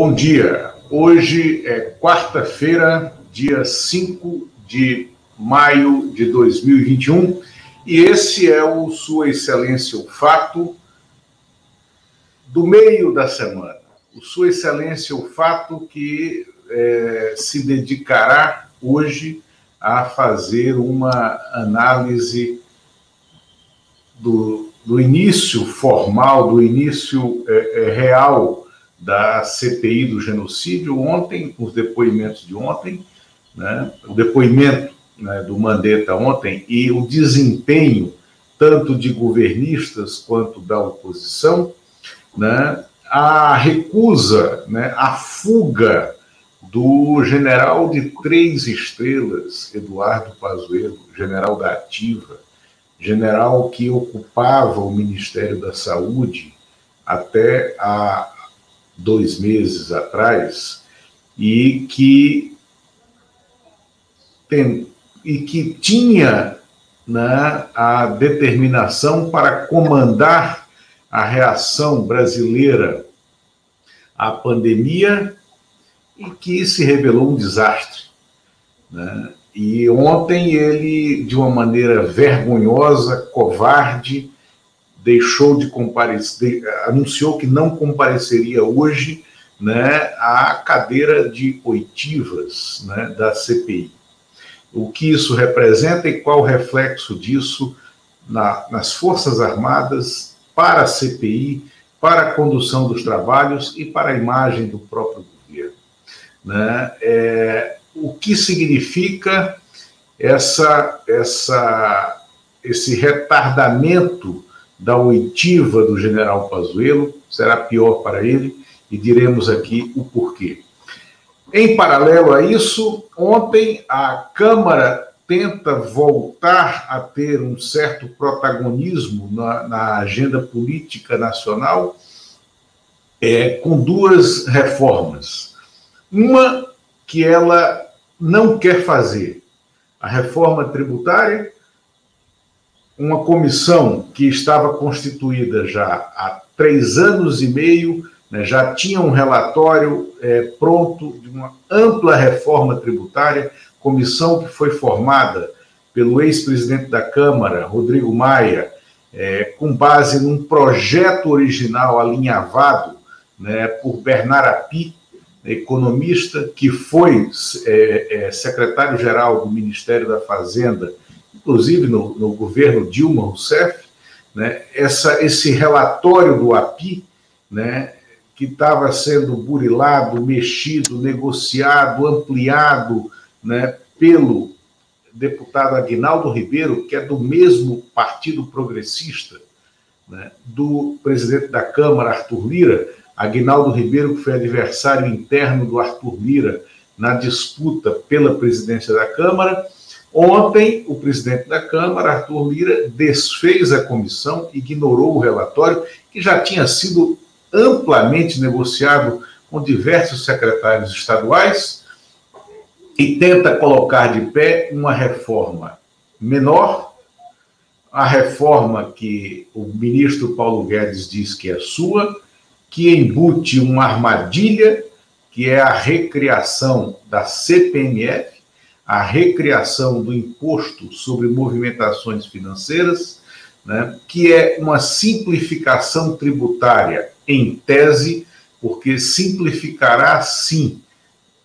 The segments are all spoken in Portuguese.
Bom dia. Hoje é quarta-feira, dia 5 de maio de 2021, e esse é o Sua Excelência o Fato do meio da semana. O Sua Excelência o Fato que é, se dedicará hoje a fazer uma análise do, do início formal, do início é, é, real da CPI do genocídio ontem, os depoimentos de ontem, né, o depoimento né, do Mandetta ontem e o desempenho tanto de governistas quanto da oposição, né, a recusa, né, a fuga do general de três estrelas, Eduardo Pazuello, general da Ativa, general que ocupava o Ministério da Saúde até há dois meses atrás e que tem, e que tinha né, a determinação para comandar a reação brasileira à pandemia e que se revelou um desastre. Né? E ontem ele, de uma maneira vergonhosa, covarde, deixou de comparecer, anunciou que não compareceria hoje né, à cadeira de oitivas né, da CPI. O que isso representa e qual o reflexo disso na, nas Forças Armadas, para a CPI, para a condução dos trabalhos e para a imagem do próprio governo. Né? É, o que significa essa, essa, esse retardamento da oitiva do general Pazuello, será pior para ele, e diremos aqui o porquê. Em paralelo a isso, ontem a Câmara tenta voltar a ter um certo protagonismo na, na agenda política nacional é, com duas reformas. Uma que ela não quer fazer, a reforma tributária, uma comissão que estava constituída já há três anos e meio, né, já tinha um relatório é, pronto de uma ampla reforma tributária, comissão que foi formada pelo ex-presidente da Câmara, Rodrigo Maia, é, com base num projeto original alinhavado né, por Bernard Api, economista, que foi é, é, secretário-geral do Ministério da Fazenda inclusive no, no governo Dilma Rousseff, né, essa, esse relatório do API, né, que estava sendo burilado, mexido, negociado, ampliado né, pelo deputado Aguinaldo Ribeiro, que é do mesmo Partido Progressista, né, do presidente da Câmara, Arthur Lira, Aguinaldo Ribeiro, que foi adversário interno do Arthur Lira na disputa pela presidência da Câmara, Ontem, o presidente da Câmara, Arthur Lira, desfez a comissão, ignorou o relatório, que já tinha sido amplamente negociado com diversos secretários estaduais, e tenta colocar de pé uma reforma menor, a reforma que o ministro Paulo Guedes diz que é sua, que embute uma armadilha, que é a recriação da CPMF, a recriação do imposto sobre movimentações financeiras, né, que é uma simplificação tributária em tese, porque simplificará sim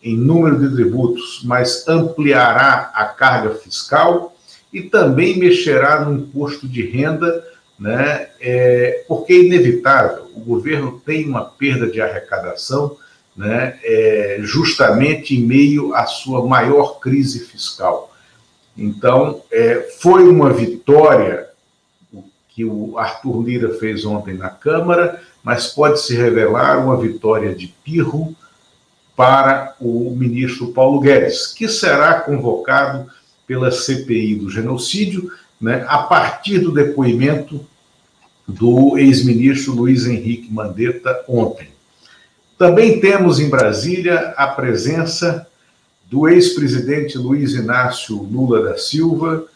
em número de tributos, mas ampliará a carga fiscal e também mexerá no imposto de renda, né, é, porque é inevitável. O governo tem uma perda de arrecadação né, é, justamente em meio à sua maior crise fiscal. Então, é, foi uma vitória que o Arthur Lira fez ontem na Câmara, mas pode se revelar uma vitória de pirro para o ministro Paulo Guedes, que será convocado pela CPI do genocídio, né, a partir do depoimento do ex-ministro Luiz Henrique Mandetta ontem. Também temos em Brasília a presença do ex-presidente Luiz Inácio Lula da Silva,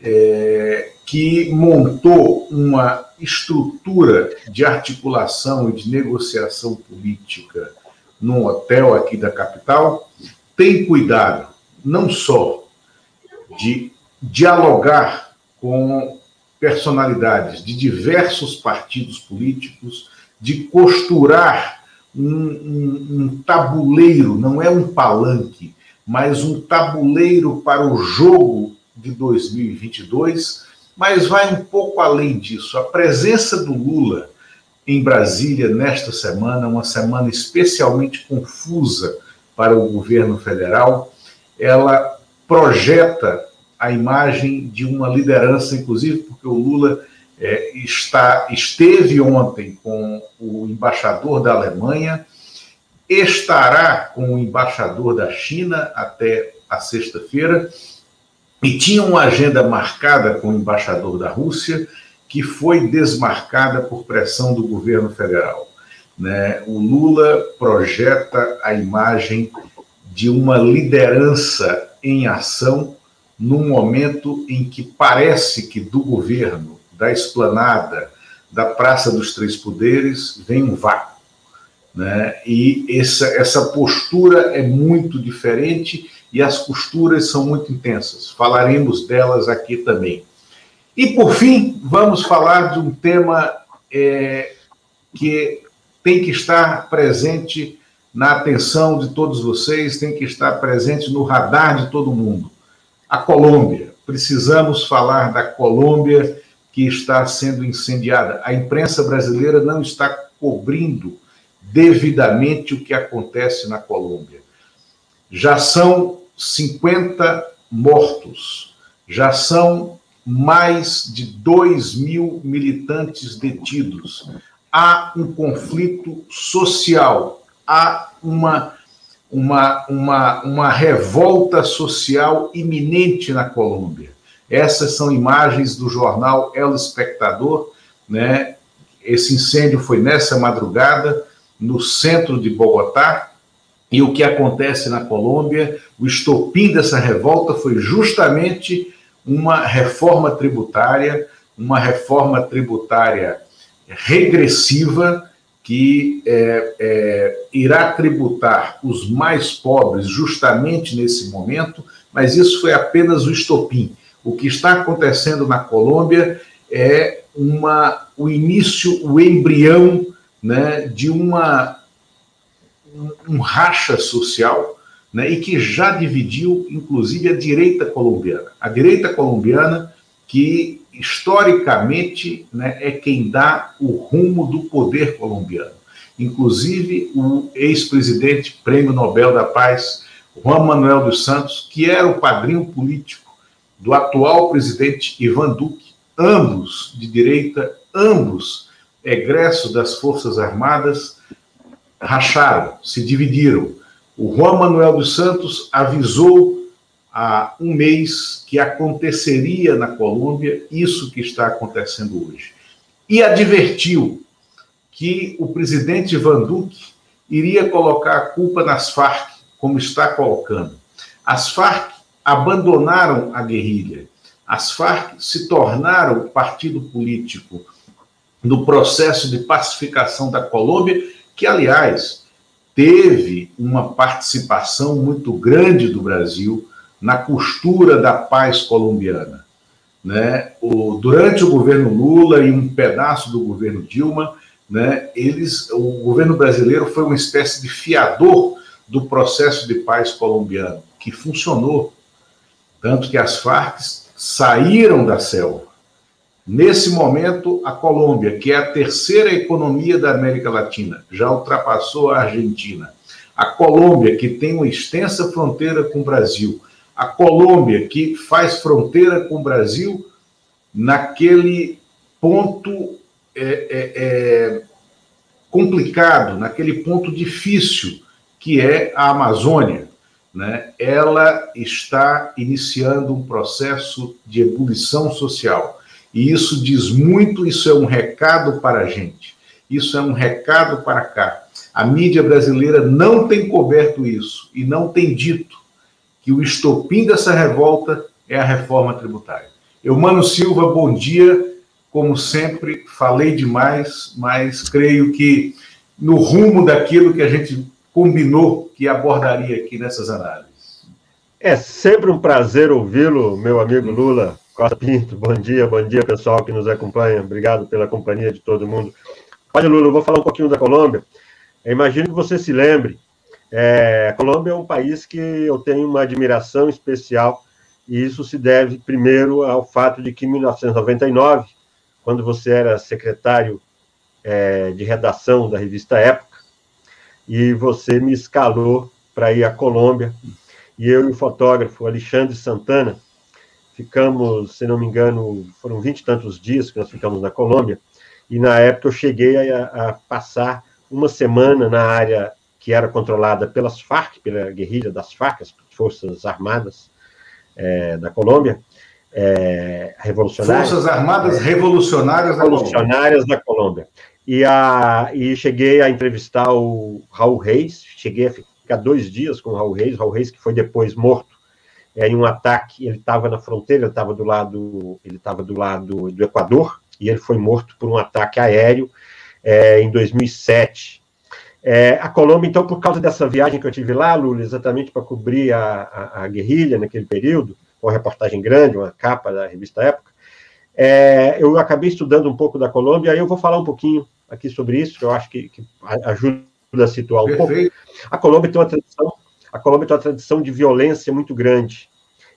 é, que montou uma estrutura de articulação e de negociação política num hotel aqui da capital, tem cuidado não só de dialogar com personalidades de diversos partidos políticos, de costurar um, um, tabuleiro, não é um palanque, mas um tabuleiro para o jogo de 2022, mas vai um pouco além disso. A presença do Lula em Brasília nesta semana, uma semana especialmente confusa para o governo federal, ela projeta a imagem de uma liderança, inclusive porque o Lula é, está, esteve ontem com o embaixador da Alemanha, estará com o embaixador da China até a sexta-feira, e tinha uma agenda marcada com o embaixador da Rússia, que foi desmarcada por pressão do governo federal. Né? O Lula projeta a imagem de uma liderança em ação num momento em que parece que do governo, da esplanada, da Praça dos Três Poderes, vem um vácuo. Né? E essa, essa postura é muito diferente e as costuras são muito intensas. Falaremos delas aqui também. E, por fim, vamos falar de um tema é, que tem que estar presente na atenção de todos vocês, tem que estar presente no radar de todo mundo a Colômbia. Precisamos falar da Colômbia que está sendo incendiada. A imprensa brasileira não está cobrindo devidamente o que acontece na Colômbia. Já são 50 mortos, já são mais de 2 mil militantes detidos. Há um conflito social, há uma uma, uma, uma revolta social iminente na Colômbia. Essas são imagens do jornal El Espectador, né? Esse incêndio foi nessa madrugada no centro de Bogotá. E o que acontece na Colômbia, o estopim dessa revolta foi justamente uma reforma tributária, uma reforma tributária regressiva que é, é, irá tributar os mais pobres justamente nesse momento, mas isso foi apenas o estopim. O que está acontecendo na Colômbia é uma, o início, o embrião né, de uma, um, racha social né, e que já dividiu, inclusive, a direita colombiana. A direita colombiana que historicamente, né, é quem dá o rumo do poder colombiano. Inclusive, o ex-presidente, prêmio Nobel da Paz, Juan Manuel dos Santos, que era o padrinho político do atual presidente Ivan Duque, ambos de direita, ambos egressos das Forças Armadas, racharam, se dividiram. O Juan Manuel dos Santos avisou há um mês que aconteceria na Colômbia isso que está acontecendo hoje. E advertiu que o presidente Van Duque iria colocar a culpa nas Farc, como está colocando. As Farc abandonaram a guerrilha. As Farc se tornaram partido político no processo de pacificação da Colômbia, que, aliás, teve uma participação muito grande do Brasil na costura da paz colombiana. Né? O, durante o governo Lula e um pedaço do governo Dilma, né, eles, o governo brasileiro foi uma espécie de fiador do processo de paz colombiano, que funcionou. Tanto que as Farc saíram da selva. Nesse momento, a Colômbia, que é a terceira economia da América Latina, já ultrapassou a Argentina. A Colômbia, que tem uma extensa fronteira com o Brasil, a Colômbia, que faz fronteira com o Brasil, naquele ponto é, é, é, complicado, naquele ponto difícil que é a Amazônia. Né? Ela está iniciando um processo de ebulição social. E isso diz muito, isso é um recado para a gente. Isso é um recado para cá. A mídia brasileira não tem coberto isso e não tem dito que o estopim dessa revolta é a reforma tributária. Eu, Mano Silva, bom dia. Como sempre, falei demais, mas creio que no rumo daquilo que a gente combinou que abordaria aqui nessas análises. É sempre um prazer ouvi-lo, meu amigo Lula Costa Pinto. Bom dia, bom dia, pessoal que nos acompanha. Obrigado pela companhia de todo mundo. Olha, Lula, eu vou falar um pouquinho da Colômbia. Eu imagino que você se lembre. É, a Colômbia é um país que eu tenho uma admiração especial, e isso se deve, primeiro, ao fato de que em 1999, quando você era secretário é, de redação da revista Época, e você me escalou para ir à Colômbia, e eu e o fotógrafo Alexandre Santana ficamos, se não me engano, foram vinte e tantos dias que nós ficamos na Colômbia, e na época eu cheguei a, a passar uma semana na área que era controlada pelas FARC, pela guerrilha das FARC, as Forças Armadas é, da Colômbia, é, revolucionárias. Forças Armadas Revolucionárias, revolucionárias da, Colômbia. da Colômbia. E, a, e cheguei a entrevistar o Raul Reis, cheguei a ficar dois dias com o Raul Reis, Raul Reis que foi depois morto é, em um ataque, ele estava na fronteira, ele estava do lado, ele estava do lado do Equador, e ele foi morto por um ataque aéreo é, em 2007. É, a Colômbia, então, por causa dessa viagem que eu tive lá, Lula, exatamente para cobrir a, a, a, guerrilha naquele período, uma reportagem grande, uma capa da revista Época, é, eu acabei estudando um pouco da Colômbia, e eu vou falar um pouquinho aqui sobre isso, eu acho que, que ajuda a situar um Perfeito. pouco. A Colômbia tem uma tradição, a Colômbia tem uma tradição de violência muito grande.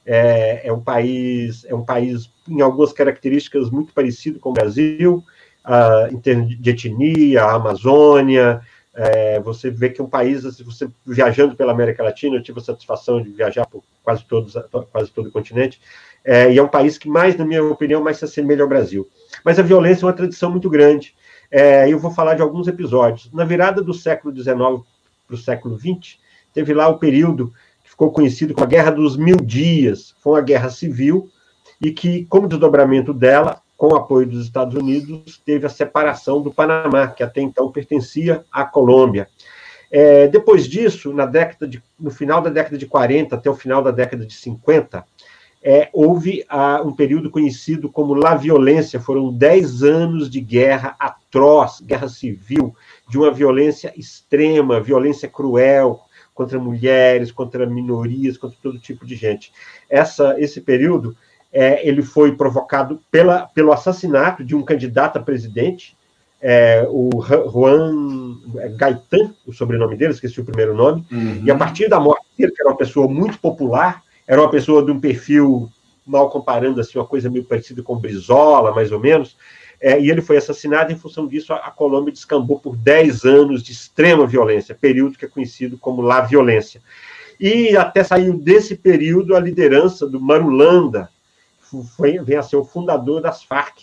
É, é, um país, é um país em algumas características muito parecido com o Brasil, uh, em termos de etnia, a Amazônia. É, você vê que é um país, assim, você viajando pela América Latina, eu tive a satisfação de viajar por quase todos, quase todo o continente, é, e é um país que mais, na minha opinião, mais se assemelha ao Brasil. Mas a violência é uma tradição muito grande. É, eu vou falar de alguns episódios. Na virada do século XIX para o século XX, teve lá o período que ficou conhecido como a Guerra dos Mil Dias. Foi uma guerra civil e que, como desdobramento dela, com o apoio dos Estados Unidos, teve a separação do Panamá, que até então pertencia à Colômbia. É, depois disso, na década de, no final da década de 40 até o final da década de 50, é, houve ah, um período conhecido como La Violência. Foram dez anos de guerra atroz, guerra civil, de uma violência extrema, violência cruel, contra mulheres, contra minorias, contra todo tipo de gente. Essa, esse período é, ele foi provocado pela, pelo assassinato de um candidato a presidente, é, o Juan Gaitan, o sobrenome dele, esqueci o primeiro nome, uhum. e a partir da morte dele, que era uma pessoa muito popular, era uma pessoa de um perfil, mal comparando assim, uma coisa meio parecida com Brizola, mais ou menos, é, e ele foi assassinado. Em função disso, a, a Colômbia descambou por 10 anos de extrema violência, período que é conhecido como La Violência. E até saiu desse período a liderança do Marulanda, foi, vem a ser o fundador das Farc,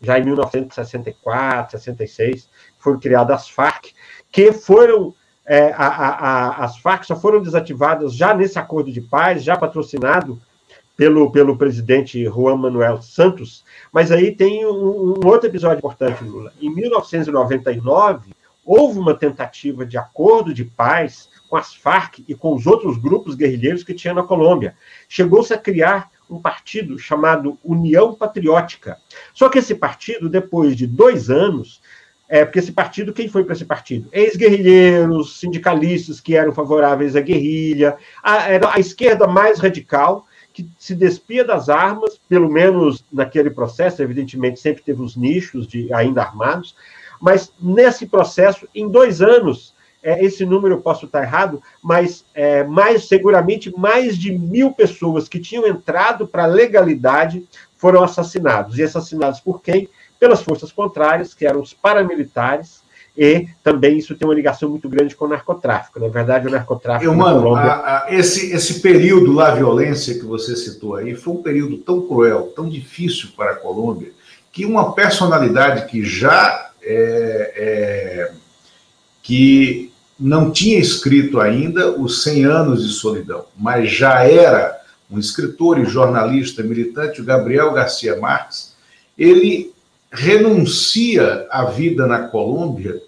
já em 1964, 66, foram criadas as Farc, que foram é, a, a, a, as Farc só foram desativadas já nesse acordo de paz, já patrocinado pelo, pelo presidente Juan Manuel Santos, mas aí tem um, um outro episódio importante, Lula. Em 1999, houve uma tentativa de acordo de paz com as Farc e com os outros grupos guerrilheiros que tinha na Colômbia. Chegou-se a criar um partido chamado União Patriótica. Só que esse partido, depois de dois anos, é porque esse partido, quem foi para esse partido? Ex-guerrilheiros, sindicalistas que eram favoráveis à guerrilha, a, a esquerda mais radical, que se despia das armas, pelo menos naquele processo, evidentemente sempre teve os nichos de ainda armados, mas nesse processo, em dois anos, é, esse número eu posso estar errado, mas é, mais seguramente mais de mil pessoas que tinham entrado para a legalidade foram assassinados. E assassinados por quem? Pelas forças contrárias, que eram os paramilitares, e também isso tem uma ligação muito grande com o narcotráfico. Na verdade, o narcotráfico. Eu, mano, Colômbia... a, a, esse, esse período lá, violência que você citou aí, foi um período tão cruel, tão difícil para a Colômbia, que uma personalidade que já é, é, que não tinha escrito ainda os 100 anos de solidão, mas já era um escritor e jornalista militante, o Gabriel Garcia Marques, ele renuncia à vida na Colômbia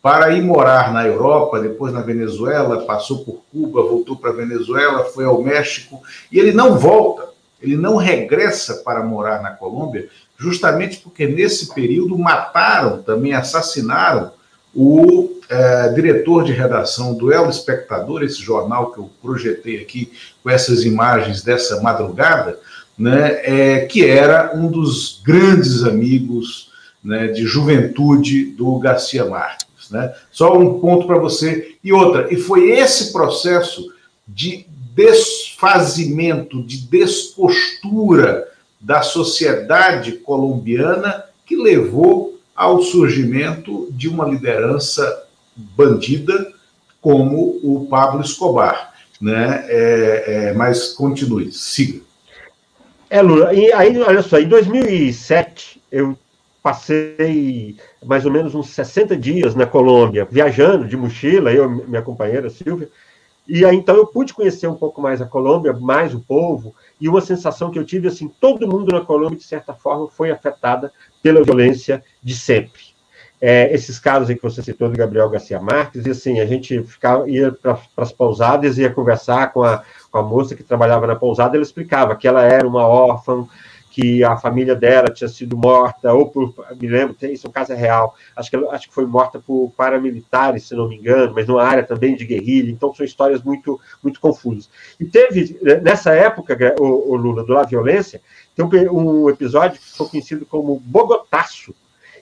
para ir morar na Europa, depois na Venezuela, passou por Cuba, voltou para a Venezuela, foi ao México, e ele não volta, ele não regressa para morar na Colômbia, justamente porque nesse período mataram, também assassinaram o é, diretor de redação do El Espectador, esse jornal que eu projetei aqui com essas imagens dessa madrugada, né, é, que era um dos grandes amigos né, de juventude do Garcia Marques. Né? Só um ponto para você. E outra, e foi esse processo de desfazimento, de despostura da sociedade colombiana que levou ao surgimento de uma liderança bandida como o Pablo Escobar. Né? É, é, mas continue, siga. É, Lula, e aí, olha só, em 2007, eu passei mais ou menos uns 60 dias na Colômbia, viajando de mochila, eu e minha companheira Silvia, e aí então eu pude conhecer um pouco mais a Colômbia, mais o povo, e uma sensação que eu tive, assim, todo mundo na Colômbia, de certa forma, foi afetada pela violência de sempre. É, esses casos aí que você citou do Gabriel Garcia Marques, e assim, a gente ficava, ia para as pousadas, ia conversar com a, com a moça que trabalhava na pousada, ela explicava que ela era uma órfã, que a família dela tinha sido morta, ou por, me lembro, tem, isso é um caso real, acho que, acho que foi morta por paramilitares, se não me engano, mas numa área também de guerrilha, então são histórias muito, muito confusas. E teve, nessa época, o, o Lula, do La Violência, tem um, um episódio que foi conhecido como Bogotaço,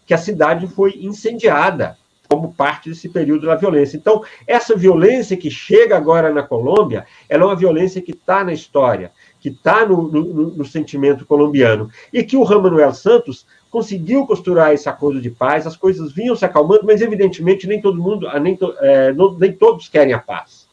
que a cidade foi incendiada como parte desse período da violência. Então, essa violência que chega agora na Colômbia, ela é uma violência que está na história, que está no, no, no, sentimento colombiano, e que o Manuel Santos conseguiu costurar esse acordo de paz, as coisas vinham se acalmando, mas evidentemente nem todo mundo, ah, nem, é, não, nem todos querem a paz.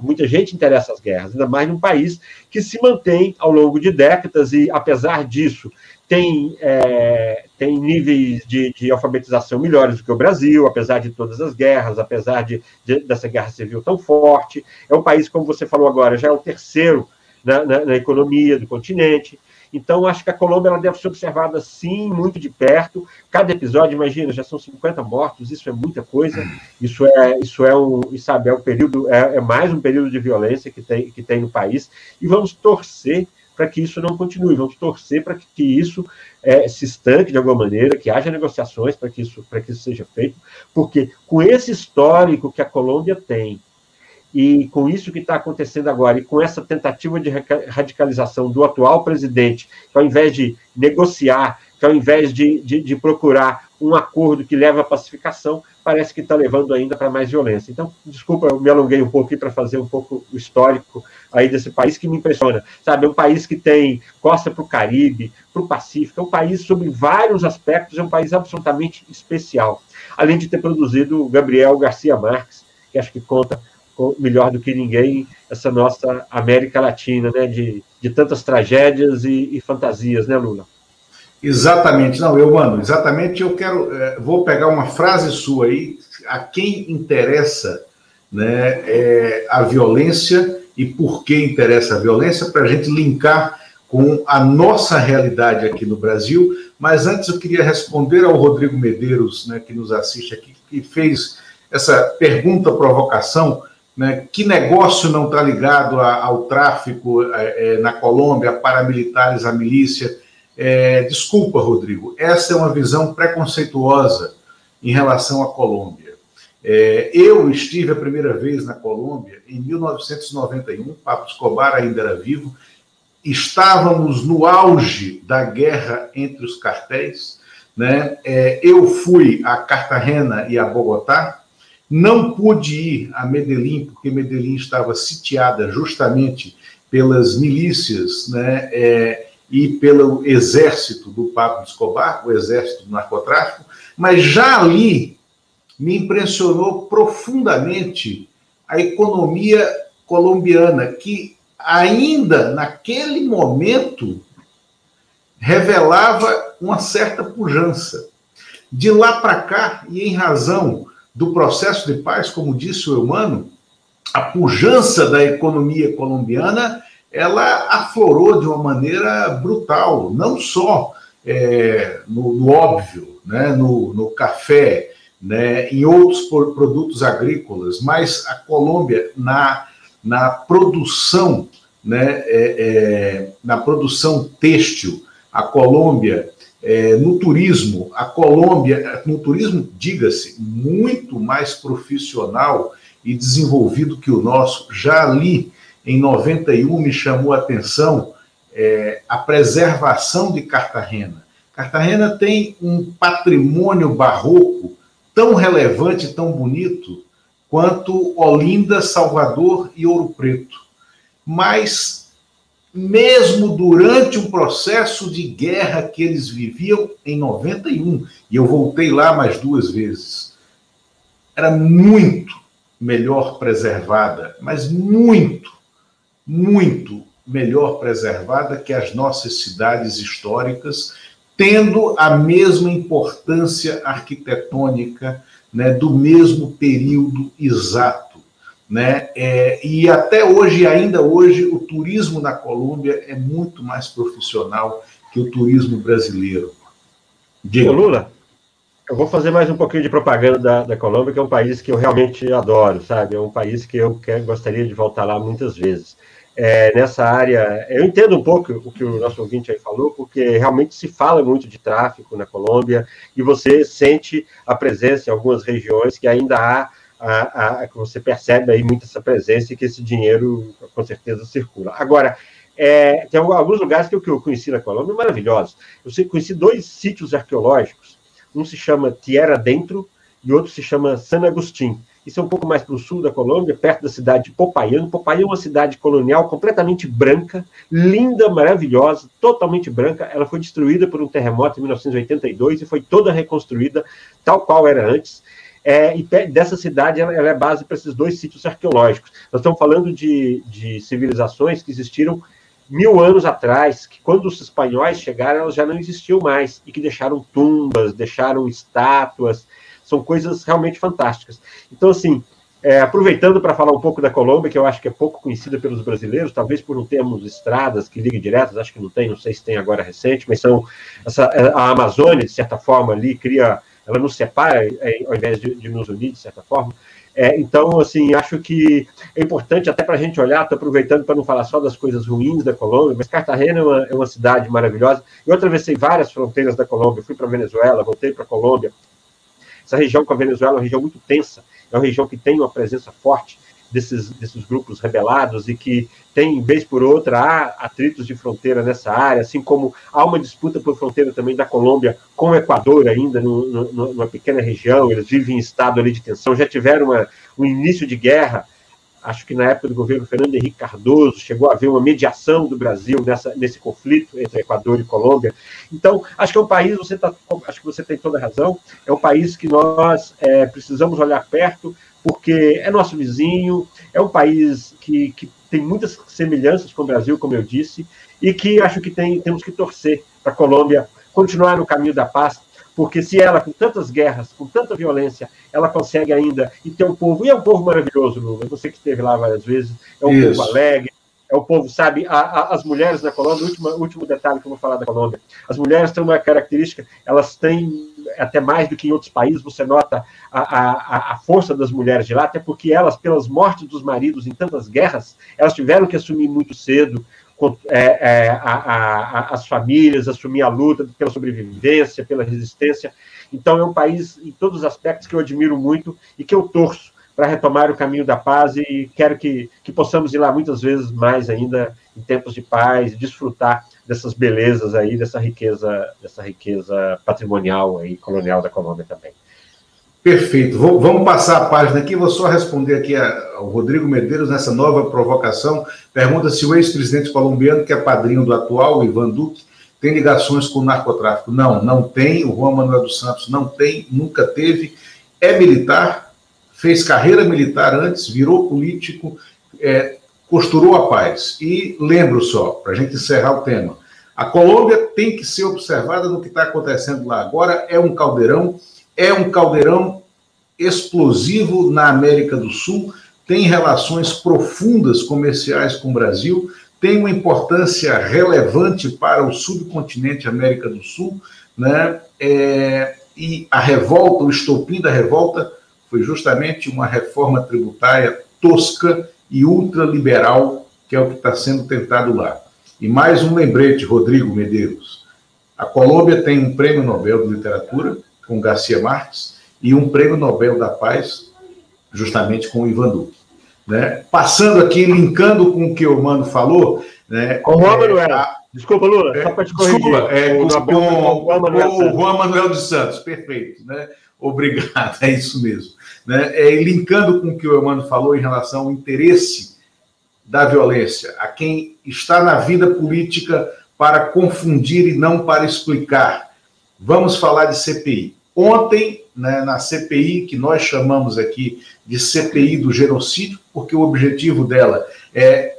Muita gente interessa as guerras, ainda mais num país que se mantém ao longo de décadas e, apesar disso, tem, é, tem níveis de, de, alfabetização melhores do que o Brasil, apesar de todas as guerras, apesar de, de, dessa guerra civil tão forte. É um país, como você falou agora, já é o terceiro na, na, na economia do continente. Então, acho que a Colômbia ela deve ser observada, sim, muito de perto. Cada episódio, imagina, já são 50 mortos, isso é muita coisa. Isso é, isso é um, sabe, é um período, é, é mais um período de violência que tem, que tem no país. E vamos torcer para que isso não continue. Vamos torcer para que, isso é, se estanque de alguma maneira, que haja negociações para que, isso, que isso seja feito, porque com esse histórico que a Colômbia tem, e com isso que está acontecendo agora, e com essa tentativa de radicalização do atual presidente, que ao invés de negociar, que ao invés de, de, de procurar um acordo que leva à pacificação, parece que está levando ainda para mais violência. Então, desculpa, eu me alonguei um pouco aqui para fazer um pouco o histórico aí desse país que me impressiona. Sabe, é um país que tem costa para o Caribe, para o Pacífico, é um país sobre vários aspectos, é um país absolutamente especial. Além de ter produzido o Gabriel Garcia Marques, que acho que conta melhor do que ninguém essa nossa América Latina, né, de, de tantas tragédias e, e fantasias, né, Lula? Exatamente, não, eu, mano, exatamente eu quero, é, vou pegar uma frase sua aí, a quem interessa né, é, a violência e por que interessa a violência, para a gente linkar com a nossa realidade aqui no Brasil. Mas antes eu queria responder ao Rodrigo Medeiros, né, que nos assiste aqui, que fez essa pergunta provocação, né, que negócio não está ligado a, ao tráfico é, é, na Colômbia, paramilitares, a milícia? É, desculpa, Rodrigo, essa é uma visão preconceituosa em relação à Colômbia. É, eu estive a primeira vez na Colômbia em 1991, Papo Escobar ainda era vivo, estávamos no auge da guerra entre os cartéis. Né? É, eu fui a Cartagena e a Bogotá, não pude ir a Medellín, porque Medellín estava sitiada justamente pelas milícias né, é, e pelo exército do Pablo Escobar, o exército do narcotráfico, mas já ali me impressionou profundamente a economia colombiana, que ainda naquele momento revelava uma certa pujança. De lá para cá, e em razão do processo de paz, como disse o Eumano, a pujança da economia colombiana ela aflorou de uma maneira brutal, não só é, no, no, óbvio, né, no, no café, né, em outros produtos agrícolas, mas a Colômbia na, na produção, né, é, é, na produção têxtil, a Colômbia É, no turismo, a Colômbia, no turismo, diga-se, muito mais profissional e desenvolvido que o nosso. Já ali, em 91, me chamou a atenção é, a preservação de Cartagena. Cartagena tem um patrimônio barroco tão relevante, tão bonito, quanto Olinda, Salvador e Ouro Preto. Mas mesmo durante um processo de guerra que eles viviam em 91, e eu voltei lá mais duas vezes, era muito melhor preservada, mas muito, muito melhor preservada que as nossas cidades históricas, tendo a mesma importância arquitetônica né, do mesmo período exato né? É, e até hoje, ainda hoje, o turismo na Colômbia é muito mais profissional que o turismo brasileiro. Diga. Ô, Lula, eu vou fazer mais um pouquinho de propaganda da, da Colômbia, que é um país que eu realmente adoro, sabe? É um país que eu quer, gostaria de voltar lá muitas vezes. É, nessa área, eu entendo um pouco o que o nosso ouvinte aí falou, porque realmente se fala muito de tráfico na Colômbia e você sente a presença em algumas regiões que ainda há a, a, você percebe aí muito essa presença e que esse dinheiro com certeza circula. Agora, é, tem alguns lugares que eu, que eu conheci na Colômbia maravilhosos. Eu conheci dois sítios arqueológicos. Um se chama Tierra Dentro e outro se chama San Agustín. Isso é um pouco mais para o sul da Colômbia, perto da cidade de Popayán. Popayán é uma cidade colonial completamente branca, linda, maravilhosa, totalmente branca. Ela foi destruída por um terremoto em 1982 e foi toda reconstruída tal qual era antes. É, e dessa cidade ela, ela é base para esses dois sítios arqueológicos. Nós estamos falando de, de civilizações que existiram mil anos atrás, que quando os espanhóis chegaram, elas já não existiam mais, e que deixaram tumbas, deixaram estátuas, são coisas realmente fantásticas. Então, assim, é, aproveitando para falar um pouco da Colômbia, que eu acho que é pouco conhecida pelos brasileiros, talvez por não termos estradas que liguem diretas, acho que não tem, não sei se tem agora recente, mas são essa, a Amazônia, de certa forma, ali cria ela nos separa é, ao invés de, de, nos unir, de certa forma. É, então, assim, acho que é importante até para a gente olhar, estou aproveitando para não falar só das coisas ruins da Colômbia, mas Cartagena é uma, é uma cidade maravilhosa. Eu atravessei várias fronteiras da Colômbia, fui para Venezuela, voltei para a Colômbia. Essa região com a Venezuela é uma região muito tensa, é uma região que tem uma presença forte desses, desses grupos rebelados e que tem, vez por outra, há atritos de fronteira nessa área, assim como há uma disputa por fronteira também da Colômbia com o Equador ainda, no, no, numa pequena região, eles vivem em estado ali de tensão, já tiveram uma, um início de guerra, acho que na época do governo Fernando Henrique Cardoso chegou a haver uma mediação do Brasil nessa, nesse conflito entre Equador e Colômbia. Então, acho que é um país, você tá, acho que você tem toda a razão, é um país que nós é, precisamos olhar perto, porque é nosso vizinho, é um país que, que tem muitas semelhanças com o Brasil, como eu disse, e que acho que tem, temos que torcer para a Colômbia continuar no caminho da paz, porque se ela, com tantas guerras, com tanta violência, ela consegue ainda, e ter um povo, e é um povo maravilhoso, Lula, você que esteve lá várias vezes, é um Isso. povo alegre, é o povo, sabe, a, a, as mulheres na Colômbia, último, último detalhe que eu vou falar da Colômbia, as mulheres têm uma característica, elas têm até mais do que em outros países, você nota a, a, a força das mulheres de lá, até porque elas, pelas mortes dos maridos em tantas guerras, elas tiveram que assumir muito cedo é, é, a, a, as famílias, assumir a luta pela sobrevivência, pela resistência. Então, é um país, em todos os aspectos, que eu admiro muito e que eu torço para retomar o caminho da paz e quero que, que possamos ir lá muitas vezes mais ainda em tempos de paz desfrutar dessas belezas aí, dessa riqueza, dessa riqueza patrimonial e colonial da Colômbia também. Perfeito. Vou, vamos passar a página aqui. Vou só responder aqui ao Rodrigo Medeiros nessa nova provocação. Pergunta se o ex-presidente colombiano, que é padrinho do atual, Ivan Duque, tem ligações com o narcotráfico. Não, não tem. O Juan Manuel dos Santos não tem, nunca teve. É militar, fez carreira militar antes, virou político, é, costurou a paz. E lembro só, para a gente encerrar o tema, a Colômbia tem que ser observada no que está acontecendo lá agora. É um caldeirão, é um caldeirão explosivo na América do Sul, tem relações profundas comerciais com o Brasil, tem uma importância relevante para o subcontinente América do Sul, né? É, e a revolta, o estopim da revolta foi justamente uma reforma tributária tosca e ultraliberal, que é o que está sendo tentado lá. E mais um lembrete, Rodrigo Medeiros. A Colômbia tem um prêmio Nobel de Literatura, com Garcia Marques, e um prêmio Nobel da Paz, justamente com o Ivan Duque. Né? Passando aqui, linkando com o que o Mano falou. Né? Com o Juan é, Manuel. A... Desculpa, Lula, é, só para te corrigir. Desculpa, é, o, com, com, Manuel com o Juan Manuel dos Santos, perfeito. Né? Obrigado, é isso mesmo. Né? É, linkando com o que o Emmanuel falou em relação ao interesse da violência, a quem está na vida política para confundir e não para explicar. Vamos falar de CPI. Ontem, né, na CPI, que nós chamamos aqui de CPI do genocídio, porque o objetivo dela é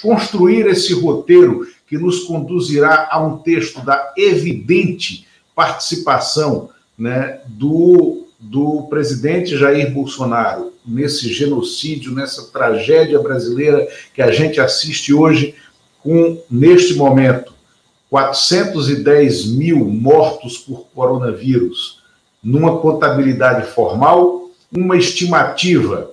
construir esse roteiro que nos conduzirá a um texto da evidente participação né, do, do presidente Jair Bolsonaro nesse genocídio, nessa tragédia brasileira que a gente assiste hoje, com, neste momento, 410 mil mortos por coronavírus, numa contabilidade formal, uma estimativa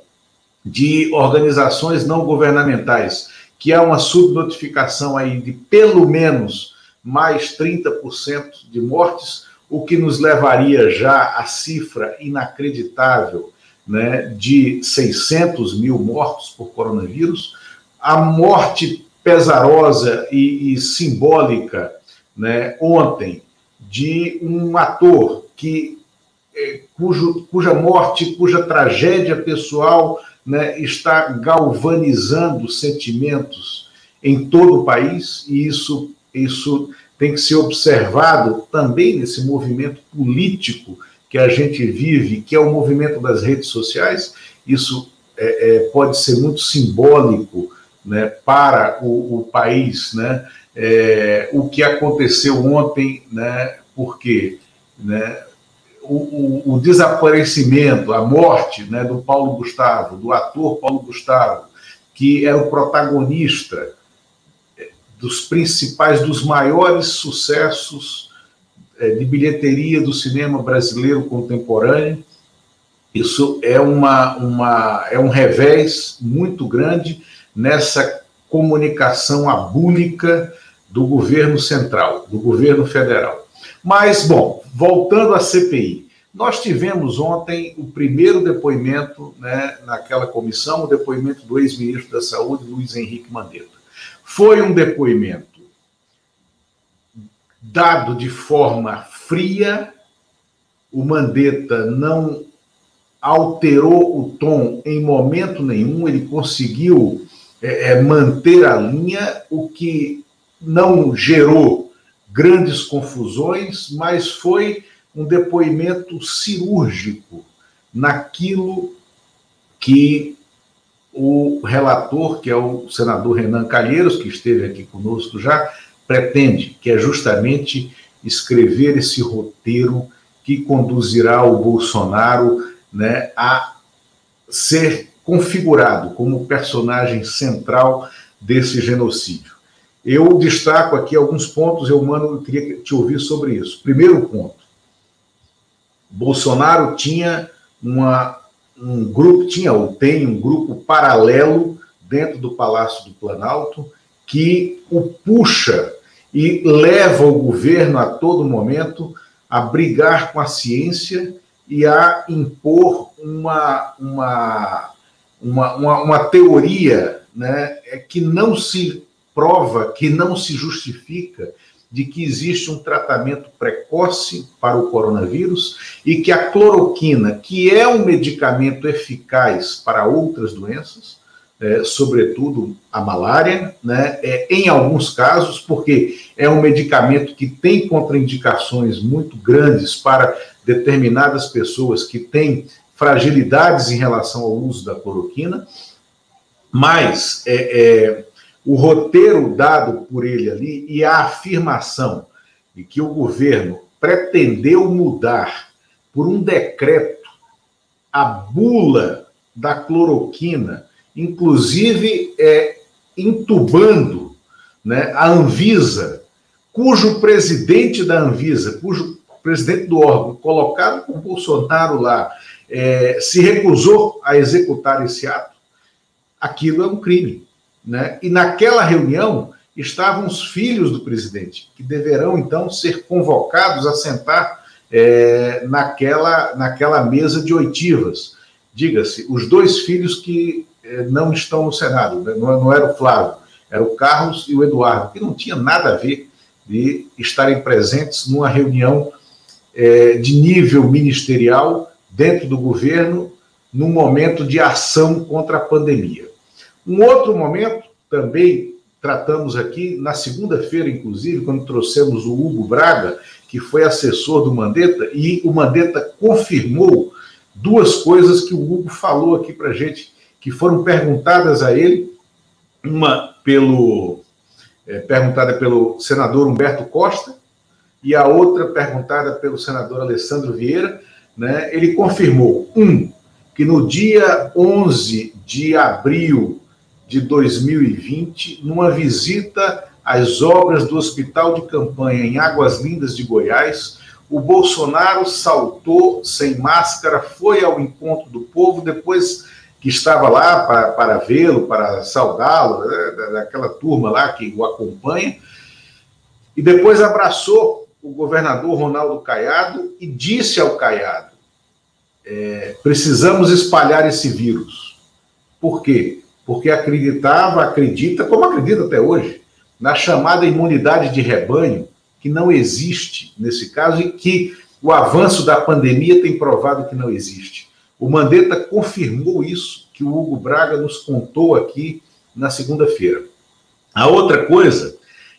de organizações não governamentais, que há uma subnotificação aí de pelo menos mais 30% de mortes, o que nos levaria já à cifra inacreditável né, de 600 mil mortos por coronavírus, a morte pesarosa e, e simbólica né, ontem de um ator que é, cujo, cuja morte, cuja tragédia pessoal né, está galvanizando sentimentos em todo o país, e isso, isso tem que ser observado também nesse movimento político que a gente vive, que é o movimento das redes sociais. Isso é, é, pode ser muito simbólico né, para o, o país, né? É, o que aconteceu ontem, né? Porque, né? O, o, o, desaparecimento, a morte, né? Do Paulo Gustavo, do ator Paulo Gustavo, que era o protagonista dos principais, dos maiores sucessos é, de bilheteria do cinema brasileiro contemporâneo. Isso é, uma, uma, é um revés muito grande nessa comunicação abúlica do governo central, do governo federal. Mas, bom, voltando à CPI, nós tivemos ontem o primeiro depoimento né, naquela comissão, o depoimento do ex-ministro da Saúde, Luiz Henrique Mandetta. Foi um depoimento dado de forma fria, o Mandetta não alterou o tom em momento nenhum, ele conseguiu é, é, manter a linha, o que não gerou grandes confusões, mas foi um depoimento cirúrgico naquilo que o relator, que é o senador Renan Calheiros, que esteve aqui conosco já, pretende, que é justamente escrever esse roteiro que conduzirá o Bolsonaro né, a ser configurado como personagem central desse genocídio. Eu destaco aqui alguns pontos, eu, mano, eu queria te ouvir sobre isso. Primeiro ponto: Bolsonaro tinha uma um grupo, tinha ou tem um grupo paralelo dentro do Palácio do Planalto que o puxa e leva o governo a todo momento a brigar com a ciência e a impor uma, uma, uma, uma, uma teoria né, é que não se prova, que não se justifica de que existe um tratamento precoce para o coronavírus e que a cloroquina, que é um medicamento eficaz para outras doenças, é, sobretudo a malária, né, é, em alguns casos, porque é um medicamento que tem contraindicações muito grandes para determinadas pessoas que têm fragilidades em relação ao uso da cloroquina, mas é, é o roteiro dado por ele ali e a afirmação de que o governo pretendeu mudar por um decreto a bula da cloroquina, inclusive é, entubando né, a Anvisa, cujo presidente da Anvisa, cujo presidente do órgão, colocado por Bolsonaro lá, é, se recusou a executar esse ato, aquilo é um crime. Né? E naquela reunião, estavam os filhos do presidente, que deverão então ser convocados a sentar é, naquela, naquela mesa de oitivas. Diga-se, os dois filhos que é, não estão no Senado, né? não, não era o Flávio, era o Carlos e o Eduardo, que não tinha nada a ver de estarem presentes numa reunião é, de nível ministerial dentro do governo num momento de ação contra a pandemia. Um outro momento, também tratamos aqui, na segunda-feira, inclusive, quando trouxemos o Hugo Braga, que foi assessor do Mandetta, e o Mandetta confirmou duas coisas que o Hugo falou aqui para gente, que foram perguntadas a ele, uma pelo é, perguntada pelo senador Humberto Costa e a outra perguntada pelo senador Alessandro Vieira, né? Ele confirmou um que no dia 11 de abril de 2020, numa visita às obras do Hospital de Campanha em Águas Lindas de Goiás, o Bolsonaro saltou sem máscara, foi ao encontro do povo, depois que estava lá para, vê-lo, para saudá-lo, né, daquela turma lá que o acompanha, e depois abraçou o governador Ronaldo Caiado e disse ao Caiado: é, precisamos espalhar esse vírus. Por quê? Porque acreditava, acredita, como acredita até hoje, na chamada imunidade de rebanho, que não existe nesse caso e que o avanço da pandemia tem provado que não existe. O Mandetta confirmou isso que o Hugo Braga nos contou aqui na segunda-feira. A outra coisa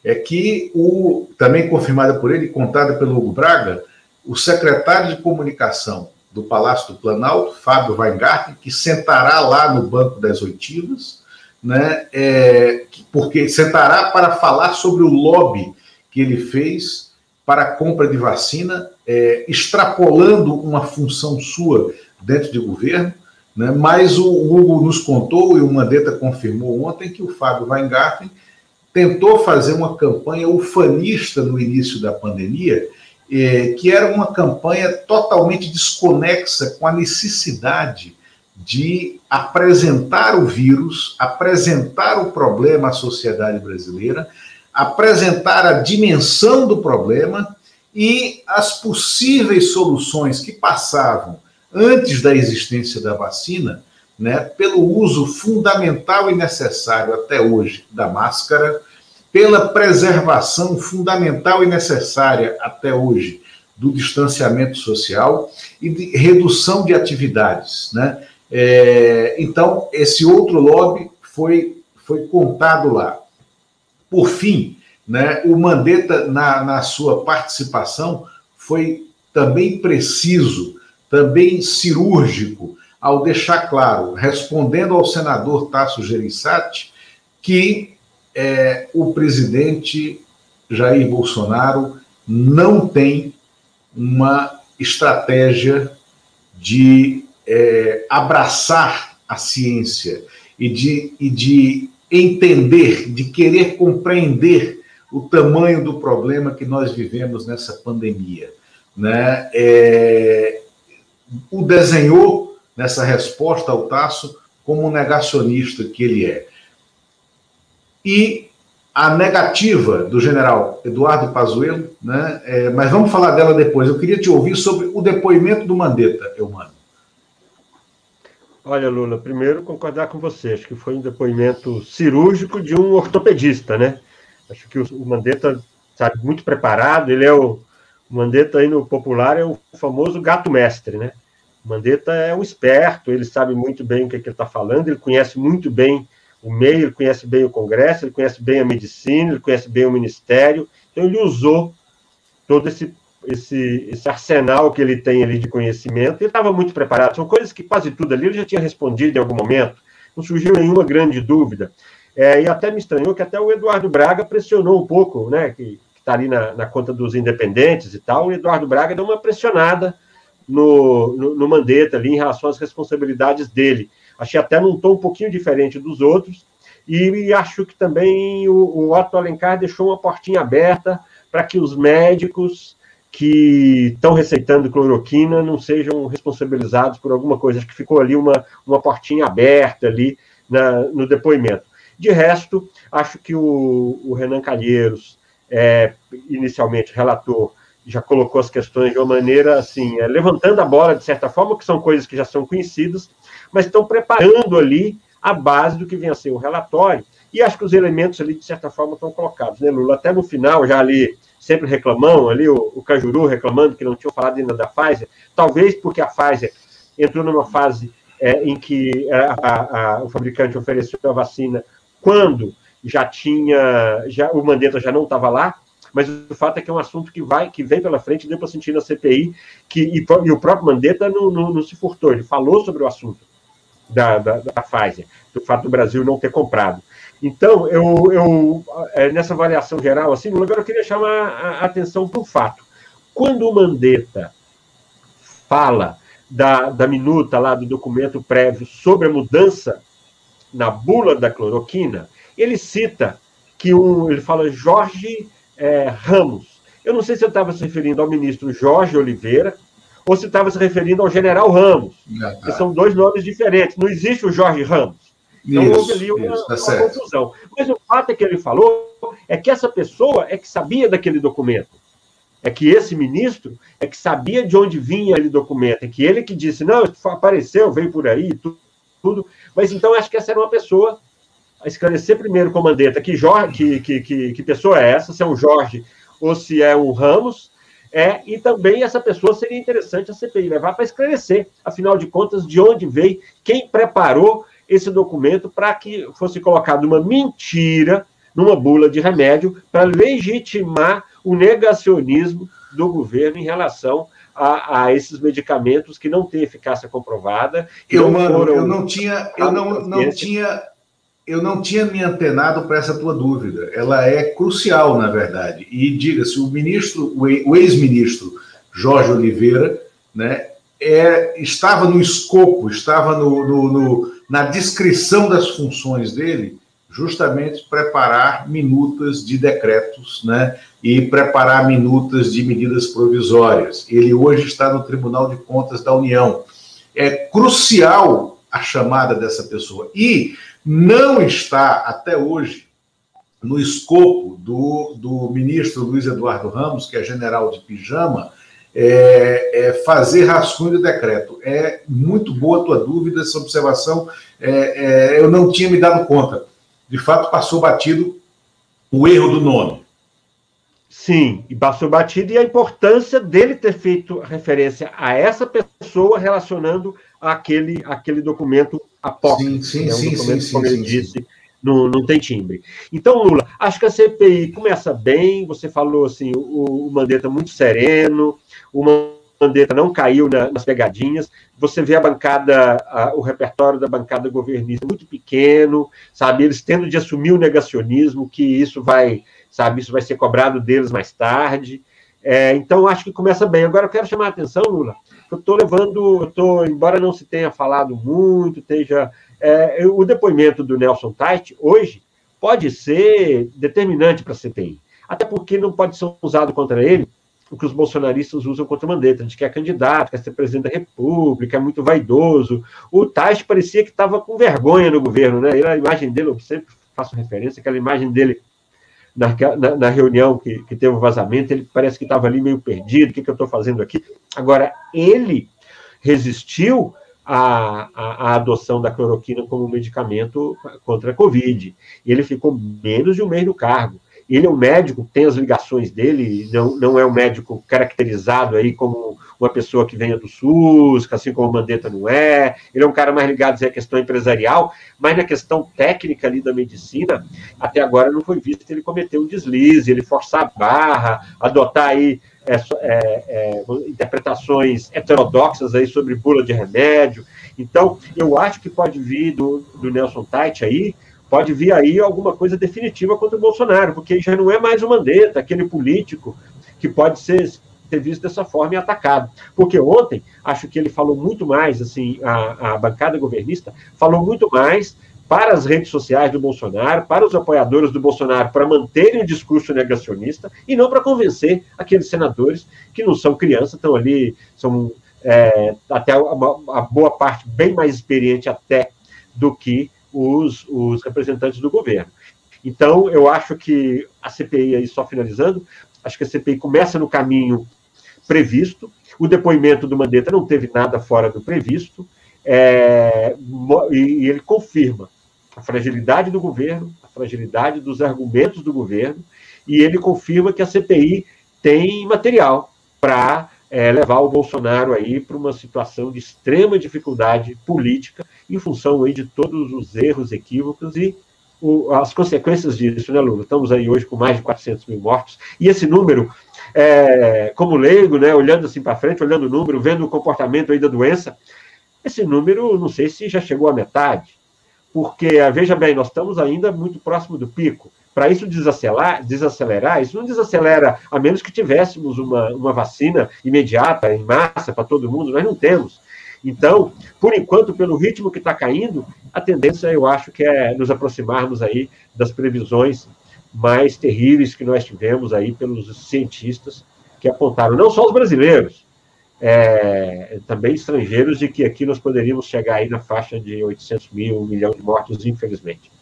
é que o também confirmada por ele, contada pelo Hugo Braga, o secretário de comunicação do Palácio do Planalto, Fábio Weingarten, que sentará lá no banco das oitivas, né, é, porque sentará para falar sobre o lobby que ele fez para a compra de vacina, é, extrapolando uma função sua dentro de governo, né? mas o Hugo nos contou, e o Mandetta confirmou ontem, que o Fábio Weingarten tentou fazer uma campanha ufanista no início da pandemia, é, que era uma campanha totalmente desconexa com a necessidade de apresentar o vírus, apresentar o problema à sociedade brasileira, apresentar a dimensão do problema e as possíveis soluções que passavam antes da existência da vacina, né, pelo uso fundamental e necessário até hoje da máscara, pela preservação fundamental e necessária até hoje do distanciamento social e de redução de atividades. Né? É, então, esse outro lobby foi, foi contado lá. Por fim, né, o Mandetta, na, na sua participação, foi também preciso também cirúrgico, ao deixar claro, respondendo ao senador Tasso Gereissati, que é, o presidente Jair Bolsonaro não tem uma estratégia de é, abraçar a ciência e de, e de entender, de querer compreender o tamanho do problema que nós vivemos nessa pandemia. Né? É, o desenhou nessa resposta ao Tasso como um negacionista que ele é. E a negativa do general Eduardo Pazuello, né? É, mas vamos falar dela depois. Eu queria te ouvir sobre o depoimento do Mandetta, Eumano. Olha, Lula, primeiro concordar com você. Acho que foi um depoimento cirúrgico de um ortopedista, né? Acho que o Mandetta sabe muito preparado. Ele é o, o Mandetta aí no popular é o famoso gato mestre, né? O Mandetta é um esperto, ele sabe muito bem o que, é que ele está falando, ele conhece muito bem o meio, ele conhece bem o Congresso, ele conhece bem a medicina, ele conhece bem o Ministério, então ele usou todo esse, esse, esse arsenal que ele tem ali de conhecimento, ele estava muito preparado, são coisas que quase tudo ali ele já tinha respondido em algum momento, não surgiu nenhuma grande dúvida, é, e até me estranhou que até o Eduardo Braga pressionou um pouco, né, que está ali na, na, conta dos independentes e tal, o Eduardo Braga deu uma pressionada no, no, no Mandetta ali em relação às responsabilidades dele. Achei até num tom um pouquinho diferente dos outros, e acho que também o, o Otto Alencar deixou uma portinha aberta para que os médicos que estão receitando cloroquina não sejam responsabilizados por alguma coisa. Acho que ficou ali uma, uma portinha aberta ali na, no depoimento. De resto, acho que o, o Renan Calheiros, é, inicialmente relator, já colocou as questões de uma maneira assim, é, levantando a bola de certa forma, que são coisas que já são conhecidas, mas estão preparando ali a base do que vem a ser o relatório. E acho que os elementos ali, de certa forma, estão colocados, né, Lula? Até no final, já ali, sempre reclamam, ali o, o Cajuru reclamando que não tinham falado ainda da Pfizer, talvez porque a Pfizer entrou numa fase é, em que a, a, a, o fabricante ofereceu a vacina quando já tinha, já o Mandetta já não estava lá, mas o fato é que é um assunto que vai, que vem pela frente, deu para sentir na CPI, que, e, e, o próprio Mandetta não, não, não, se furtou, ele falou sobre o assunto da, da, da Pfizer, do fato do Brasil não ter comprado. Então, eu, eu é, nessa avaliação geral, assim, agora eu queria chamar a atenção para o fato. Quando o Mandetta fala da, da minuta lá do documento prévio sobre a mudança na bula da cloroquina, ele cita que um, ele fala Jorge é, Ramos. Eu não sei se eu estava se referindo ao ministro Jorge Oliveira ou se estava se referindo ao general Ramos, ah, tá. que são dois nomes diferentes. Não existe o Jorge Ramos. Então isso, houve ali uma, isso, tá uma confusão. Mas o fato é que ele falou é que essa pessoa é que sabia daquele documento. É que esse ministro é que sabia de onde vinha aquele documento. É que ele que disse, não, apareceu, veio por aí, tudo. tudo. Mas então acho que essa era uma pessoa a esclarecer primeiro, comandante, que, Jorge, que, que, que, que pessoa é essa, se é um Jorge ou se é um Ramos, é, e também essa pessoa seria interessante a CPI levar para esclarecer, afinal de contas, de onde veio, quem preparou esse documento para que fosse colocado uma mentira numa bula de remédio para legitimar o negacionismo do governo em relação a, a, esses medicamentos que não têm eficácia comprovada. Eu, mano, eu não tinha, eu não, não tinha eu não tinha me antenado para essa tua dúvida. Ela é crucial, na verdade. E diga-se, o ministro, o ex-ministro Jorge Oliveira, né, é, estava no escopo, estava no, no, no, na descrição das funções dele, justamente preparar minutas de decretos, né, e preparar minutas de medidas provisórias. Ele hoje está no Tribunal de Contas da União. É crucial a chamada dessa pessoa. E não está, até hoje, no escopo do, do ministro Luiz Eduardo Ramos, que é general de pijama, é, é fazer rascunho de decreto. É muito boa a tua dúvida, essa observação. É, é, eu não tinha me dado conta. De fato, passou batido o erro do nome. Sim, e passou batido, e a importância dele ter feito referência a essa pessoa relacionando aquele, aquele documento apócrifo. Sim, sim, é um sim, documento, sim, como sim, ele disse. Não, não tem timbre. Então, Lula, acho que a CPI começa bem, você falou assim, o, o Mandetta muito sereno, o Mandetta não caiu na, nas pegadinhas, você vê a bancada, a, o repertório da bancada governista muito pequeno, sabe, eles tendo de assumir o negacionismo, que isso vai, sabe, isso vai ser cobrado deles mais tarde, é, então, acho que começa bem. Agora, eu quero chamar a atenção, Lula, eu estou levando, eu tô, embora não se tenha falado muito, esteja. É, o depoimento do Nelson Tait, hoje, pode ser determinante para a CPI. Até porque não pode ser usado contra ele o que os bolsonaristas usam contra o Mandetta, de que é candidato, quer ser presidente da República, é muito vaidoso. O Tait parecia que estava com vergonha no governo, né? Ele, a imagem dele, eu sempre faço referência, aquela imagem dele na, na, na reunião que, que teve o vazamento, ele parece que estava ali meio perdido, o que, que eu estou fazendo aqui? Agora, ele resistiu à, à, à, adoção da cloroquina como medicamento contra a Covid. E ele ficou menos de um mês no cargo. Ele é um médico, tem as ligações dele, não, não é um médico caracterizado aí como uma pessoa que venha do SUS, assim como o Mandetta não é. Ele é um cara mais ligado à questão empresarial, mas na questão técnica ali da medicina, até agora não foi visto ele cometeu um deslize, ele forçar a barra, adotar aí é, é, é, interpretações heterodoxas aí sobre bula de remédio. Então, eu acho que pode vir do, do Nelson Tait aí pode vir aí alguma coisa definitiva contra o Bolsonaro, porque já não é mais o Mandetta, aquele político que pode ser, visto dessa forma e atacado. Porque ontem, acho que ele falou muito mais, assim, a, a bancada governista falou muito mais para as redes sociais do Bolsonaro, para os apoiadores do Bolsonaro, para manterem o discurso negacionista e não para convencer aqueles senadores que não são crianças, estão ali, são é, até uma, uma boa parte bem mais experiente até do que os, os representantes do governo. Então, eu acho que a CPI, aí só finalizando, acho que a CPI começa no caminho previsto, o depoimento do Mandetta não teve nada fora do previsto, é, e ele confirma a fragilidade do governo, a fragilidade dos argumentos do governo, e ele confirma que a CPI tem material para é, levar o Bolsonaro aí para uma situação de extrema dificuldade política em função aí de todos os erros, equívocos e o, as consequências disso, né, Lula? Estamos aí hoje com mais de 400 mil mortos, e esse número, é, como leigo, né, olhando assim para frente, olhando o número, vendo o comportamento aí da doença, esse número, não sei se já chegou à metade, porque, veja bem, nós estamos ainda muito próximo do pico. Para isso desacelerar, desacelerar, isso não desacelera, a menos que tivéssemos uma, uma vacina imediata, em massa, para todo mundo, nós não temos. Então, por enquanto, pelo ritmo que está caindo, a tendência, eu acho, que é nos aproximarmos aí das previsões mais terríveis que nós tivemos aí pelos cientistas que apontaram, não só os brasileiros, é, também estrangeiros, de que aqui nós poderíamos chegar aí na faixa de 800 mil, um milhão de mortos, infelizmente.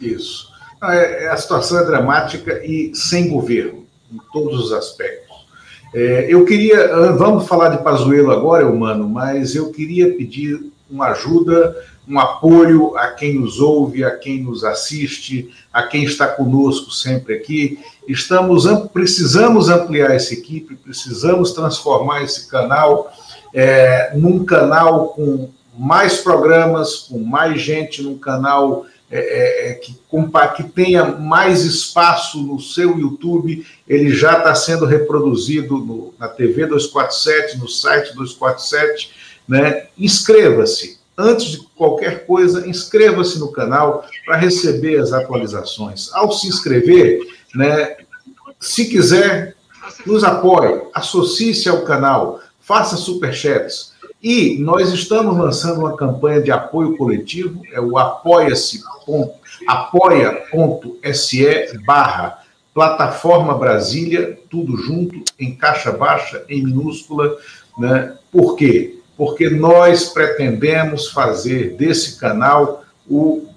Isso. É, a situação é dramática e sem governo, em todos os aspectos. É, eu queria, ah, vamos falar de Pazuello agora, humano, mas eu queria pedir uma ajuda, um apoio a quem nos ouve, a quem nos assiste, a quem está conosco sempre aqui. Estamos precisamos ampliar essa equipe, precisamos transformar esse canal é, num canal com mais programas, com mais gente, num canal é, é, é que, que tenha mais espaço no seu YouTube. Ele já está sendo reproduzido no, na TV 247, no site 247. Né? Inscreva-se. Antes de qualquer coisa, inscreva-se no canal para receber as atualizações. Ao se inscrever, né, se quiser, nos apoie, associe-se ao canal, faça superchats e nós estamos lançando uma campanha de apoio coletivo, é o apoia-se, apoia.se barra plataforma Brasília, tudo junto, em caixa baixa, em minúscula. Né? Por quê? Porque nós pretendemos fazer desse canal o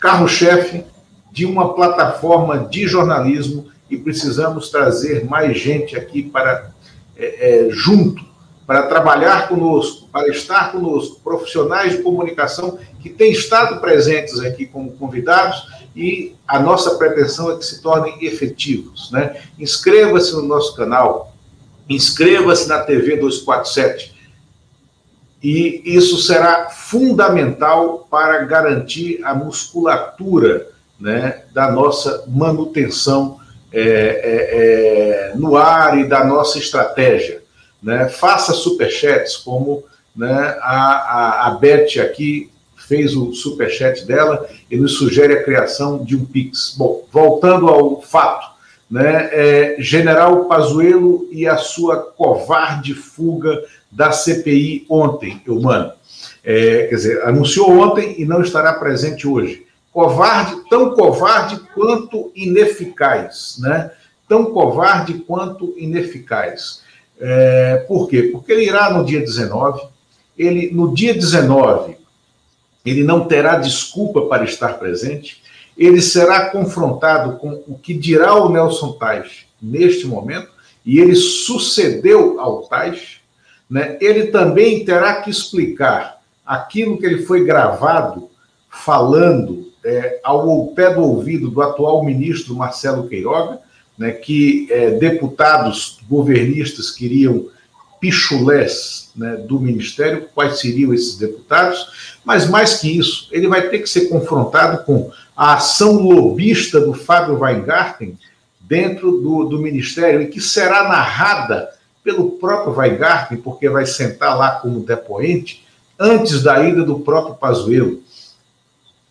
carro-chefe de uma plataforma de jornalismo e precisamos trazer mais gente aqui para é, é, junto para trabalhar conosco, para estar conosco, profissionais de comunicação que têm estado presentes aqui como convidados e a nossa pretensão é que se tornem efetivos. Né? Inscreva-se no nosso canal, inscreva-se na TV 247 e isso será fundamental para garantir a musculatura né, da nossa manutenção é, é, é, no ar e da nossa estratégia né? Faça superchats, como né, a, a, a Beth aqui fez o superchat dela e nos sugere a criação de um Pix. Bom, voltando ao fato, né, é, General Pazuello e a sua covarde fuga da CPI ontem, Eumano. É, quer dizer, anunciou ontem e não estará presente hoje. Covarde, tão covarde quanto ineficaz, né? Tão covarde quanto ineficaz. É, por quê? Porque ele irá no dia 19, ele, no dia 19, ele não terá desculpa para estar presente, ele será confrontado com o que dirá o Nelson Tais neste momento, e ele sucedeu ao Tais, né? ele também terá que explicar aquilo que ele foi gravado falando é, ao pé do ouvido do atual ministro Marcelo Queiroga, né, que é, deputados governistas queriam pichulés né, do Ministério, quais seriam esses deputados, mas mais que isso, ele vai ter que ser confrontado com a ação lobista do Fábio Weingarten dentro do, do Ministério, e que será narrada pelo próprio Weingarten, porque vai sentar lá como depoente, antes da ida do próprio Pazuello.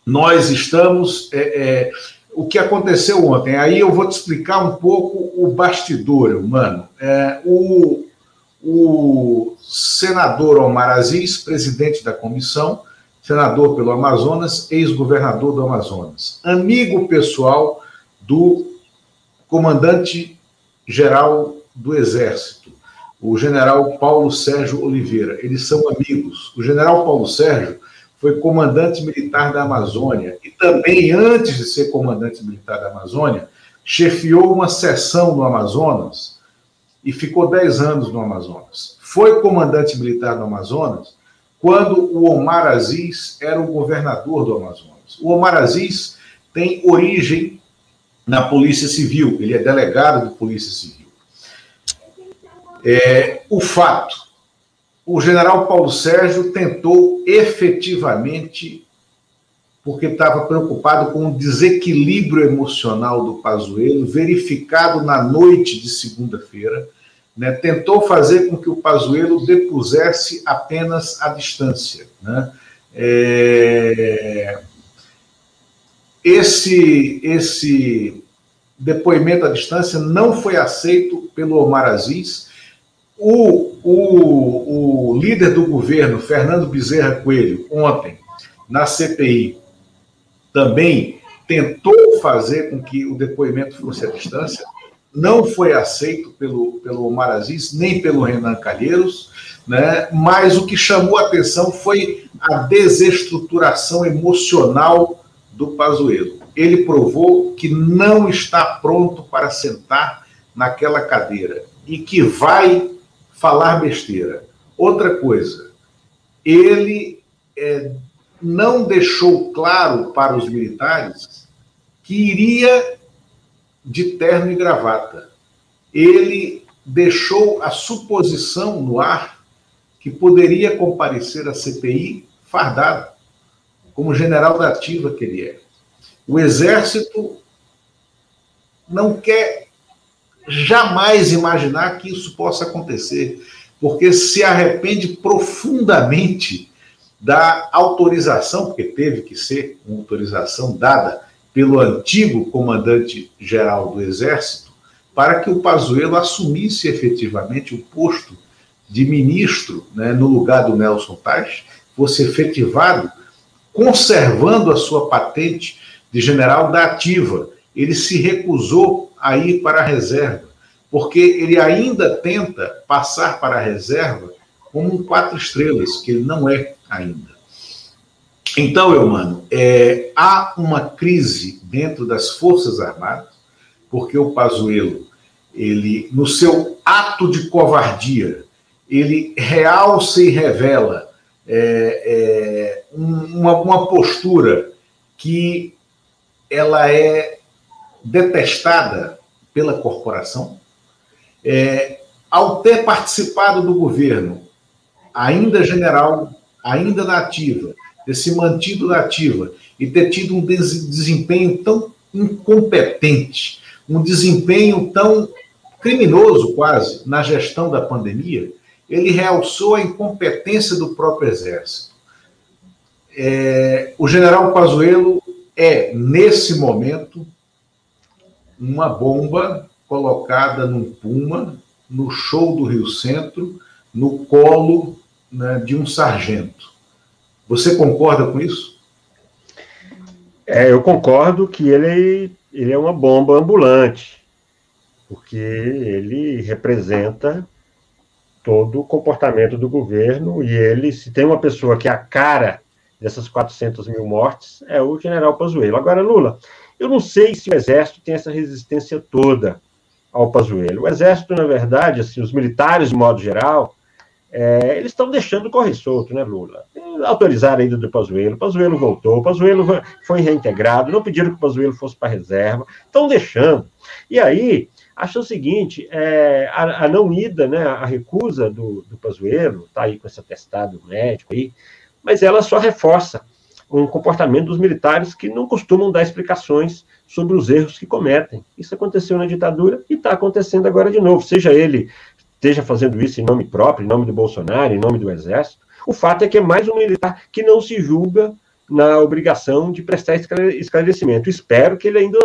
Nós estamos é, é, o que aconteceu ontem. Aí eu vou te explicar um pouco o bastidor, mano. É, o, o senador Omar Aziz, presidente da comissão, senador pelo Amazonas, ex-governador do Amazonas, amigo pessoal do comandante-geral do Exército, o general Paulo Sérgio Oliveira. Eles são amigos. O general Paulo Sérgio foi comandante militar da Amazônia e também, antes de ser comandante militar da Amazônia, chefiou uma seção no Amazonas e ficou 10 anos no Amazonas. Foi comandante militar do Amazonas quando o Omar Aziz era o governador do Amazonas. O Omar Aziz tem origem na Polícia Civil, ele é delegado de Polícia Civil. É, o fato, o general Paulo Sérgio tentou efetivamente, porque estava preocupado com o desequilíbrio emocional do Pazuello, verificado na noite de segunda-feira, né, tentou fazer com que o Pazuello depusesse apenas a distância. Né? É... Esse, esse depoimento à distância não foi aceito pelo Omar Aziz. O, o, o líder do governo, Fernando Bezerra Coelho, ontem, na CPI, também tentou fazer com que o depoimento fosse à distância, não foi aceito pelo, pelo Omar Aziz, nem pelo Renan Calheiros, né? mas o que chamou a atenção foi a desestruturação emocional do Pazuello. Ele provou que não está pronto para sentar naquela cadeira e que vai falar besteira. Outra coisa, ele é, não deixou claro para os militares que iria de terno e gravata. Ele deixou a suposição no ar que poderia comparecer à CPI fardado, como general da ativa que ele é. O Exército não quer jamais imaginar que isso possa acontecer, porque se arrepende profundamente da autorização, porque teve que ser uma autorização dada pelo antigo comandante-geral do Exército para que o Pazuello assumisse efetivamente o posto de ministro né, no lugar do Nelson Tais, fosse efetivado, conservando a sua patente de general da ativa. Ele se recusou a ir para a reserva, porque ele ainda tenta passar para a reserva como um quatro estrelas, que ele não é ainda. Então, eu mano, é, há uma crise dentro das Forças Armadas, porque o Pazuello, ele, no seu ato de covardia, ele realça e revela é, é, uma, uma postura que ela é detestada pela corporação. É, ao ter participado do governo, ainda general, ainda na ativa, ter se mantido na ativa e ter tido um desempenho tão incompetente, um desempenho tão criminoso quase na gestão da pandemia, ele realçou a incompetência do próprio exército. É, o general Pazuello é, nesse momento, uma bomba colocada num Puma, no show do Rio Centro, no colo né, de um sargento. Você concorda com isso? É, eu concordo que ele, ele é uma bomba ambulante, porque ele representa todo o comportamento do governo e ele, se tem uma pessoa que é a cara dessas 400 mil mortes, é o general Pazuello. Agora, Lula, eu não sei se o Exército tem essa resistência toda ao Pazuello. O Exército, na verdade, assim, os militares, de modo geral, é, eles estão deixando correr solto, né, Lula? Autorizaram ainda do Pazuello, Pazuello voltou, Pazuello foi reintegrado, não pediram que o Pazuello fosse para reserva, estão deixando. E aí, acho o seguinte, é, a, a, não ida, né, a recusa do, do Pazuello, está aí com esse atestado médico aí, mas ela só reforça um comportamento dos militares que não costumam dar explicações sobre os erros que cometem. Isso aconteceu na ditadura e está acontecendo agora de novo, seja ele esteja fazendo isso em nome próprio, em nome do Bolsonaro, em nome do Exército. O fato é que é mais um militar que não se julga na obrigação de prestar esclarecimento. Espero que ele ainda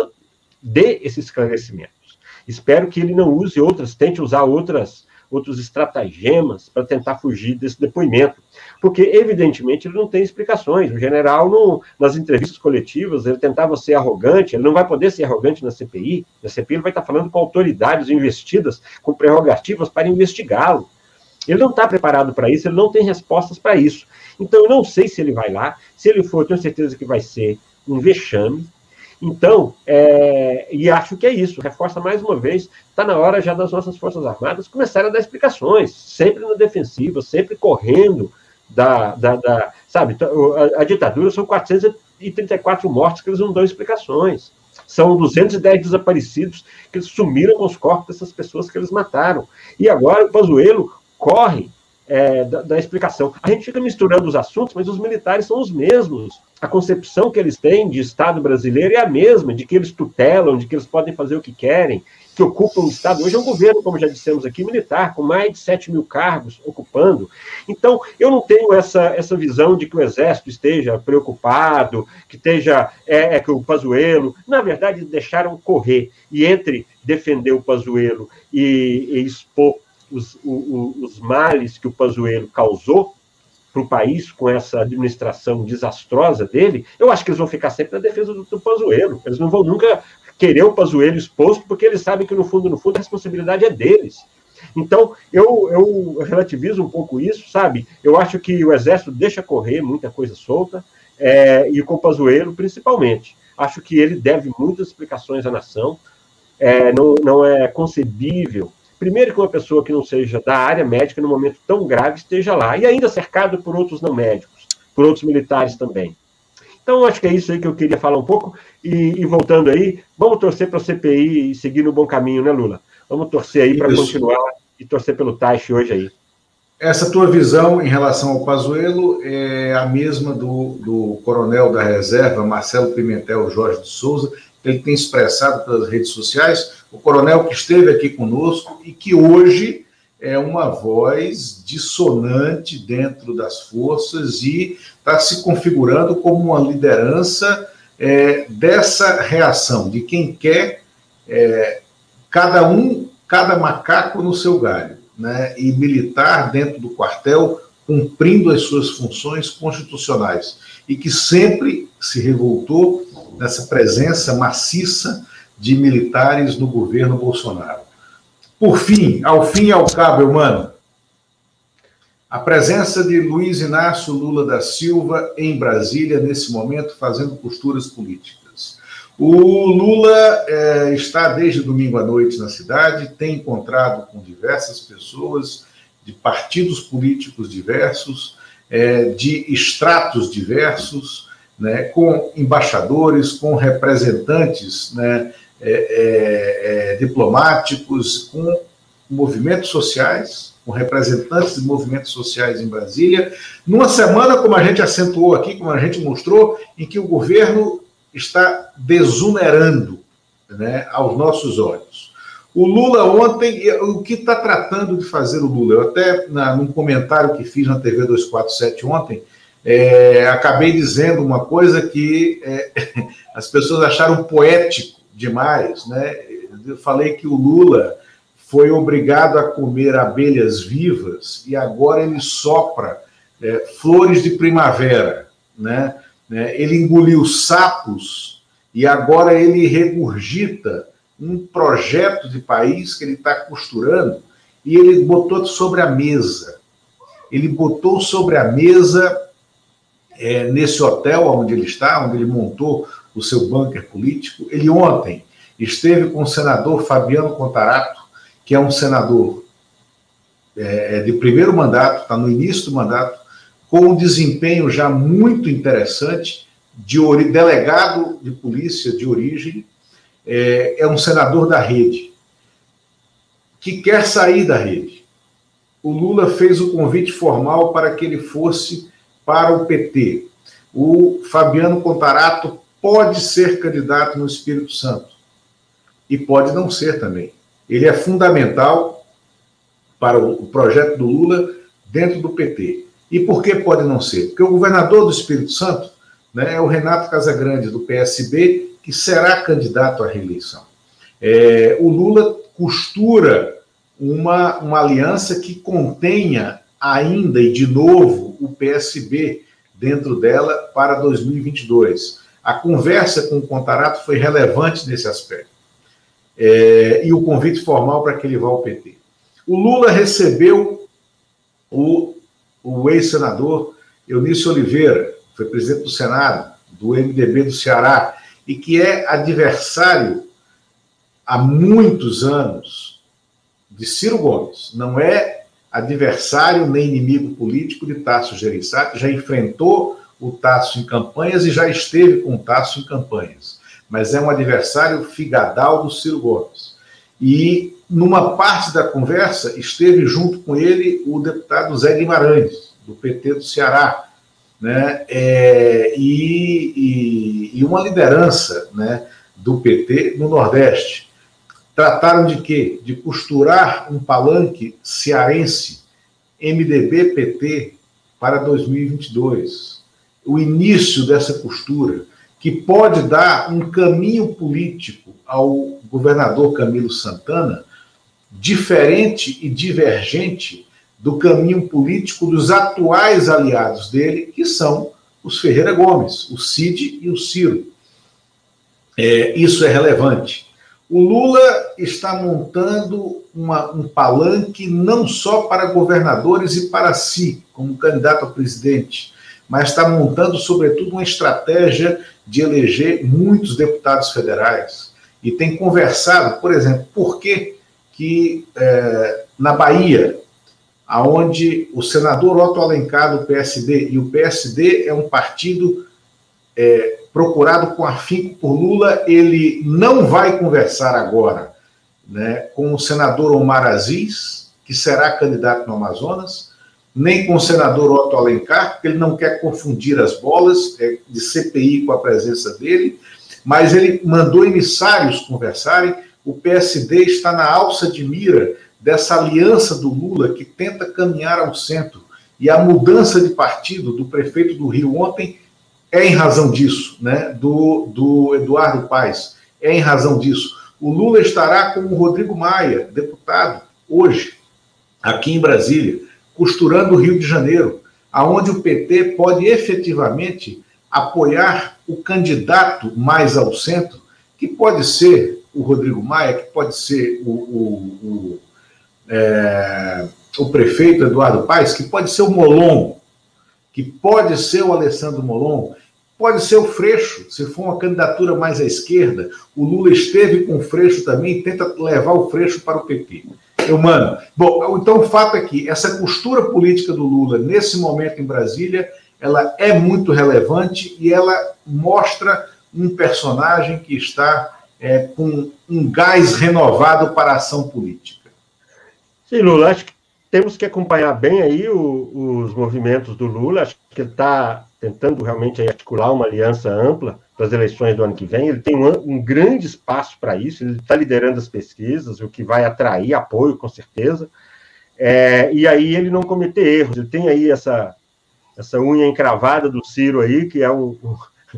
dê esses esclarecimentos. Espero que ele não use outras, tente usar outras, outros estratagemas para tentar fugir desse depoimento porque evidentemente ele não tem explicações. O general, não, nas entrevistas coletivas, ele tentava ser arrogante, ele não vai poder ser arrogante na CPI. Na CPI ele vai estar falando com autoridades investidas, com prerrogativas para investigá-lo. Ele não está preparado para isso, ele não tem respostas para isso. Então, eu não sei se ele vai lá. Se ele for, tenho certeza que vai ser um vexame. Então, é, e acho que é isso, reforça mais uma vez, está na hora já das nossas Forças Armadas começarem a dar explicações, sempre na defensiva, sempre correndo da. da, da sabe, a, a, ditadura são 434 mortes que eles não dão explicações. São 210 desaparecidos que eles sumiram com os corpos dessas pessoas que eles mataram. E agora o Pazuello corre é, da, da, explicação. A gente fica misturando os assuntos, mas os militares são os mesmos. A concepção que eles têm de Estado brasileiro é a mesma, de que eles tutelam, de que eles podem fazer o que querem, que ocupam o Estado. Hoje é um governo, como já dissemos aqui, militar, com mais de 7 mil cargos ocupando. Então, eu não tenho essa, essa visão de que o Exército esteja preocupado, que esteja é, é que o Pazuello. Na verdade, deixaram correr. E entre defender o Pazuello e, e expor os, os, males que o Pazuello causou para o país com essa administração desastrosa dele, eu acho que eles vão ficar sempre na defesa do, do Pazuello. Eles não vão nunca querer o Pazuello exposto, porque eles sabem que, no fundo, no fundo, a responsabilidade é deles. Então, eu, eu relativizo um pouco isso, sabe? Eu acho que o Exército deixa correr muita coisa solta, é, e com o Pazuello, principalmente. Acho que ele deve muitas explicações à nação. É, não, não é concebível Primeiro, que uma pessoa que não seja da área médica, num momento tão grave, esteja lá. E ainda cercado por outros não médicos, por outros militares também. Então, acho que é isso aí que eu queria falar um pouco. E, e voltando aí, vamos torcer para a CPI e seguir no bom caminho, né, Lula? Vamos torcer aí para continuar e torcer pelo Taixe hoje aí. Essa tua visão em relação ao Pazuello é a mesma do, do coronel da reserva, Marcelo Pimentel Jorge de Souza, ele tem expressado pelas redes sociais, o coronel que esteve aqui conosco e que hoje é uma voz dissonante dentro das forças e está se configurando como uma liderança é, dessa reação, de quem quer é, cada um, cada macaco no seu galho, né? e militar dentro do quartel cumprindo as suas funções constitucionais e que sempre se revoltou nessa presença maciça de militares no governo Bolsonaro. Por fim, ao fim e ao cabo, mano, a presença de Luiz Inácio Lula da Silva em Brasília nesse momento fazendo posturas políticas. O Lula é, está desde domingo à noite na cidade, tem encontrado com diversas pessoas de partidos políticos diversos, é, de estratos diversos, né, com embaixadores, com representantes né, é, é, é, diplomáticos, com movimentos sociais, com representantes de movimentos sociais em Brasília, numa semana, como a gente acentuou aqui, como a gente mostrou, em que o governo está desunerando né, aos nossos olhos. O Lula ontem, o que está tratando de fazer o Lula? Eu até, na, num comentário que fiz na TV 247 ontem, é, acabei dizendo uma coisa que é, as pessoas acharam poético demais, né? Eu falei que o Lula foi obrigado a comer abelhas vivas e agora ele sopra é, flores de primavera, né? É, ele engoliu sapos e agora ele regurgita um projeto de país que ele está costurando e ele botou sobre a mesa. Ele botou sobre a mesa é, nesse hotel onde ele está, onde ele montou o seu bunker político. Ele ontem esteve com o senador Fabiano Contarato, que é um senador é, de primeiro mandato, está no início do mandato, com um desempenho já muito interessante, de delegado de polícia de origem, é, é um senador da rede, que quer sair da rede. O Lula fez o convite formal para que ele fosse para o PT. O Fabiano Contarato pode ser candidato no Espírito Santo e pode não ser também. Ele é fundamental para o projeto do Lula dentro do PT. E por que pode não ser? Porque o governador do Espírito Santo né, é o Renato Casagrande, do PSB, que será candidato à reeleição. É, o Lula costura uma, uma aliança que contenha ainda e de novo o PSB dentro dela para 2022. A conversa com o Contarato foi relevante nesse aspecto. É, e o convite formal para que ele vá ao PT. O Lula recebeu o, o ex-senador Eunício Oliveira, foi presidente do Senado, do MDB do Ceará, e que é adversário há muitos anos de Ciro Gomes. Não é adversário nem inimigo político de Tasso Gereissati, já enfrentou o Tasso em campanhas e já esteve com o Tasso em campanhas. Mas é um adversário figadal do Ciro Gomes. E numa parte da conversa esteve junto com ele o deputado Zé Guimarães, do PT do Ceará, né? É, e, e, e, uma liderança né, do PT no Nordeste. Trataram de quê? De costurar um palanque cearense MDB-PT para 2022. O início dessa costura, que pode dar um caminho político ao governador Camilo Santana, diferente e divergente do caminho político dos atuais aliados dele, que são os Ferreira Gomes, o Cid e o Ciro. É, isso é relevante. O Lula está montando uma, um palanque não só para governadores e para si, como candidato a presidente, mas está montando, sobretudo, uma estratégia de eleger muitos deputados federais. E tem conversado, por exemplo, por que, que é, na Bahia, aonde o senador Otto Alencar do PSD, e o PSD é um partido é, procurado com afinco por Lula, ele não vai conversar agora né, com o senador Omar Aziz, que será candidato no Amazonas, nem com o senador Otto Alencar, porque ele não quer confundir as bolas é, de CPI com a presença dele, mas ele mandou emissários conversarem. O PSD está na alça de mira dessa aliança do Lula que tenta caminhar ao centro. E a mudança de partido do prefeito do Rio ontem é em razão disso, né? Do, do Eduardo Paes. É em razão disso. O Lula estará com o Rodrigo Maia, deputado, hoje, aqui em Brasília, costurando o Rio de Janeiro, aonde o PT pode efetivamente apoiar o candidato mais ao centro, que pode ser o Rodrigo Maia, que pode ser o, o, o é, o prefeito Eduardo Paes, que pode ser o Molon, que pode ser o Alessandro Molon, pode ser o Freixo, se for uma candidatura mais à esquerda. O Lula esteve com o Freixo também tenta levar o Freixo para o PP. Eu, mano. Bom, então o fato é que essa costura política do Lula, nesse momento em Brasília, ela é muito relevante e ela mostra um personagem que está é, com um gás renovado para a ação política. Sim, Lula, acho que temos que acompanhar bem aí o, os movimentos do Lula. Acho que ele está tentando realmente articular uma aliança ampla para as eleições do ano que vem. Ele tem um, um grande espaço para isso. Ele está liderando as pesquisas, o que vai atrair apoio, com certeza. É, e aí ele não cometer erros. Ele tem aí essa, essa unha encravada do Ciro aí, que é um,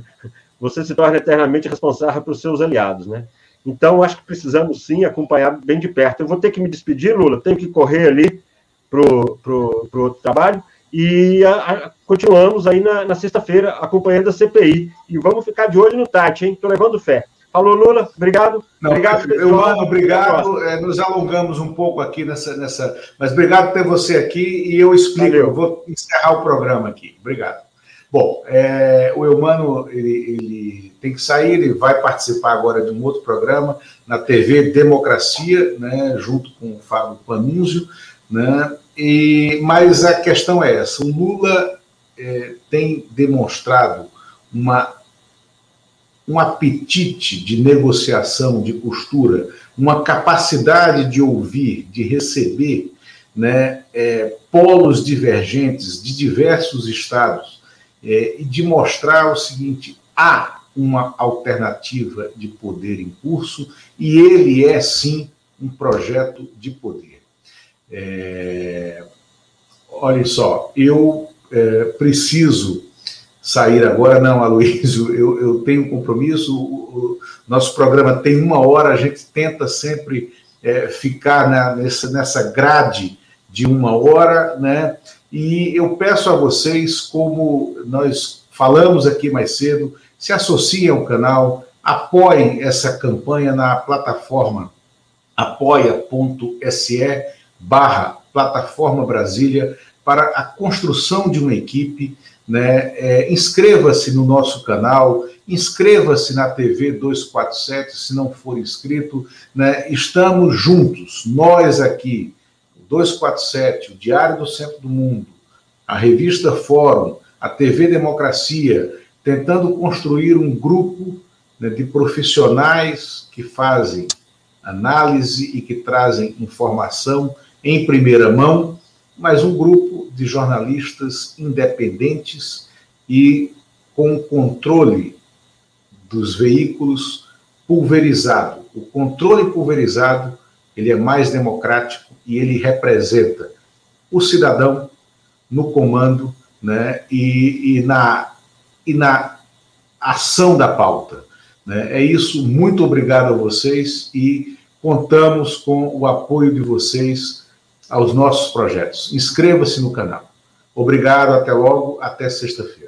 você se torna eternamente responsável pelos seus aliados, né? Então, acho que precisamos sim acompanhar bem de perto. Eu vou ter que me despedir, Lula, tenho que correr ali para o trabalho. E a, a, continuamos aí na, na sexta-feira acompanhando a CPI. E vamos ficar de olho no Tati, hein? Estou levando fé. Falou, Lula. Obrigado. Não, obrigado, eu, mano, obrigado. É, nos alongamos um pouco aqui nessa, nessa. Mas obrigado por ter você aqui e eu explico. Valeu. Eu vou encerrar o programa aqui. Obrigado. Bom, é, o Eumano ele, ele, tem que sair, ele vai participar agora de um outro programa na TV Democracia, né, junto com o Fábio Panunzio, né, e, mas a questão é essa: o Lula é, tem demonstrado uma, um apetite de negociação, de costura, uma capacidade de ouvir, de receber né, é, polos divergentes de diversos estados é, de mostrar o seguinte: há uma alternativa de poder em curso e ele é sim um projeto de poder. É, olha só, eu é, preciso sair agora, não, Aloysio, eu, eu tenho um compromisso, o, o, nosso programa tem uma hora, a gente tenta sempre é, ficar na, nessa, nessa grade de uma hora, né? E eu peço a vocês, como nós falamos aqui mais cedo, se associem ao canal, apoiem essa campanha na plataforma apoia.se barra plataforma Brasília para a construção de uma equipe né? É, inscreva-se no nosso canal, inscreva-se na TV 247, se não for inscrito, né? Estamos juntos, nós aqui, 247, o Diário do Centro do Mundo, a revista Fórum, a TV Democracia, tentando construir um grupo né, de profissionais que fazem análise e que trazem informação em primeira mão, mas um grupo de jornalistas independentes e com controle dos veículos pulverizado. O controle pulverizado, ele é mais democrático e ele representa o cidadão no comando né, e, e, na, e na ação da pauta. Né? É isso, muito obrigado a vocês e contamos com o apoio de vocês aos nossos projetos. Inscreva-se no canal. Obrigado, até logo, até sexta-feira.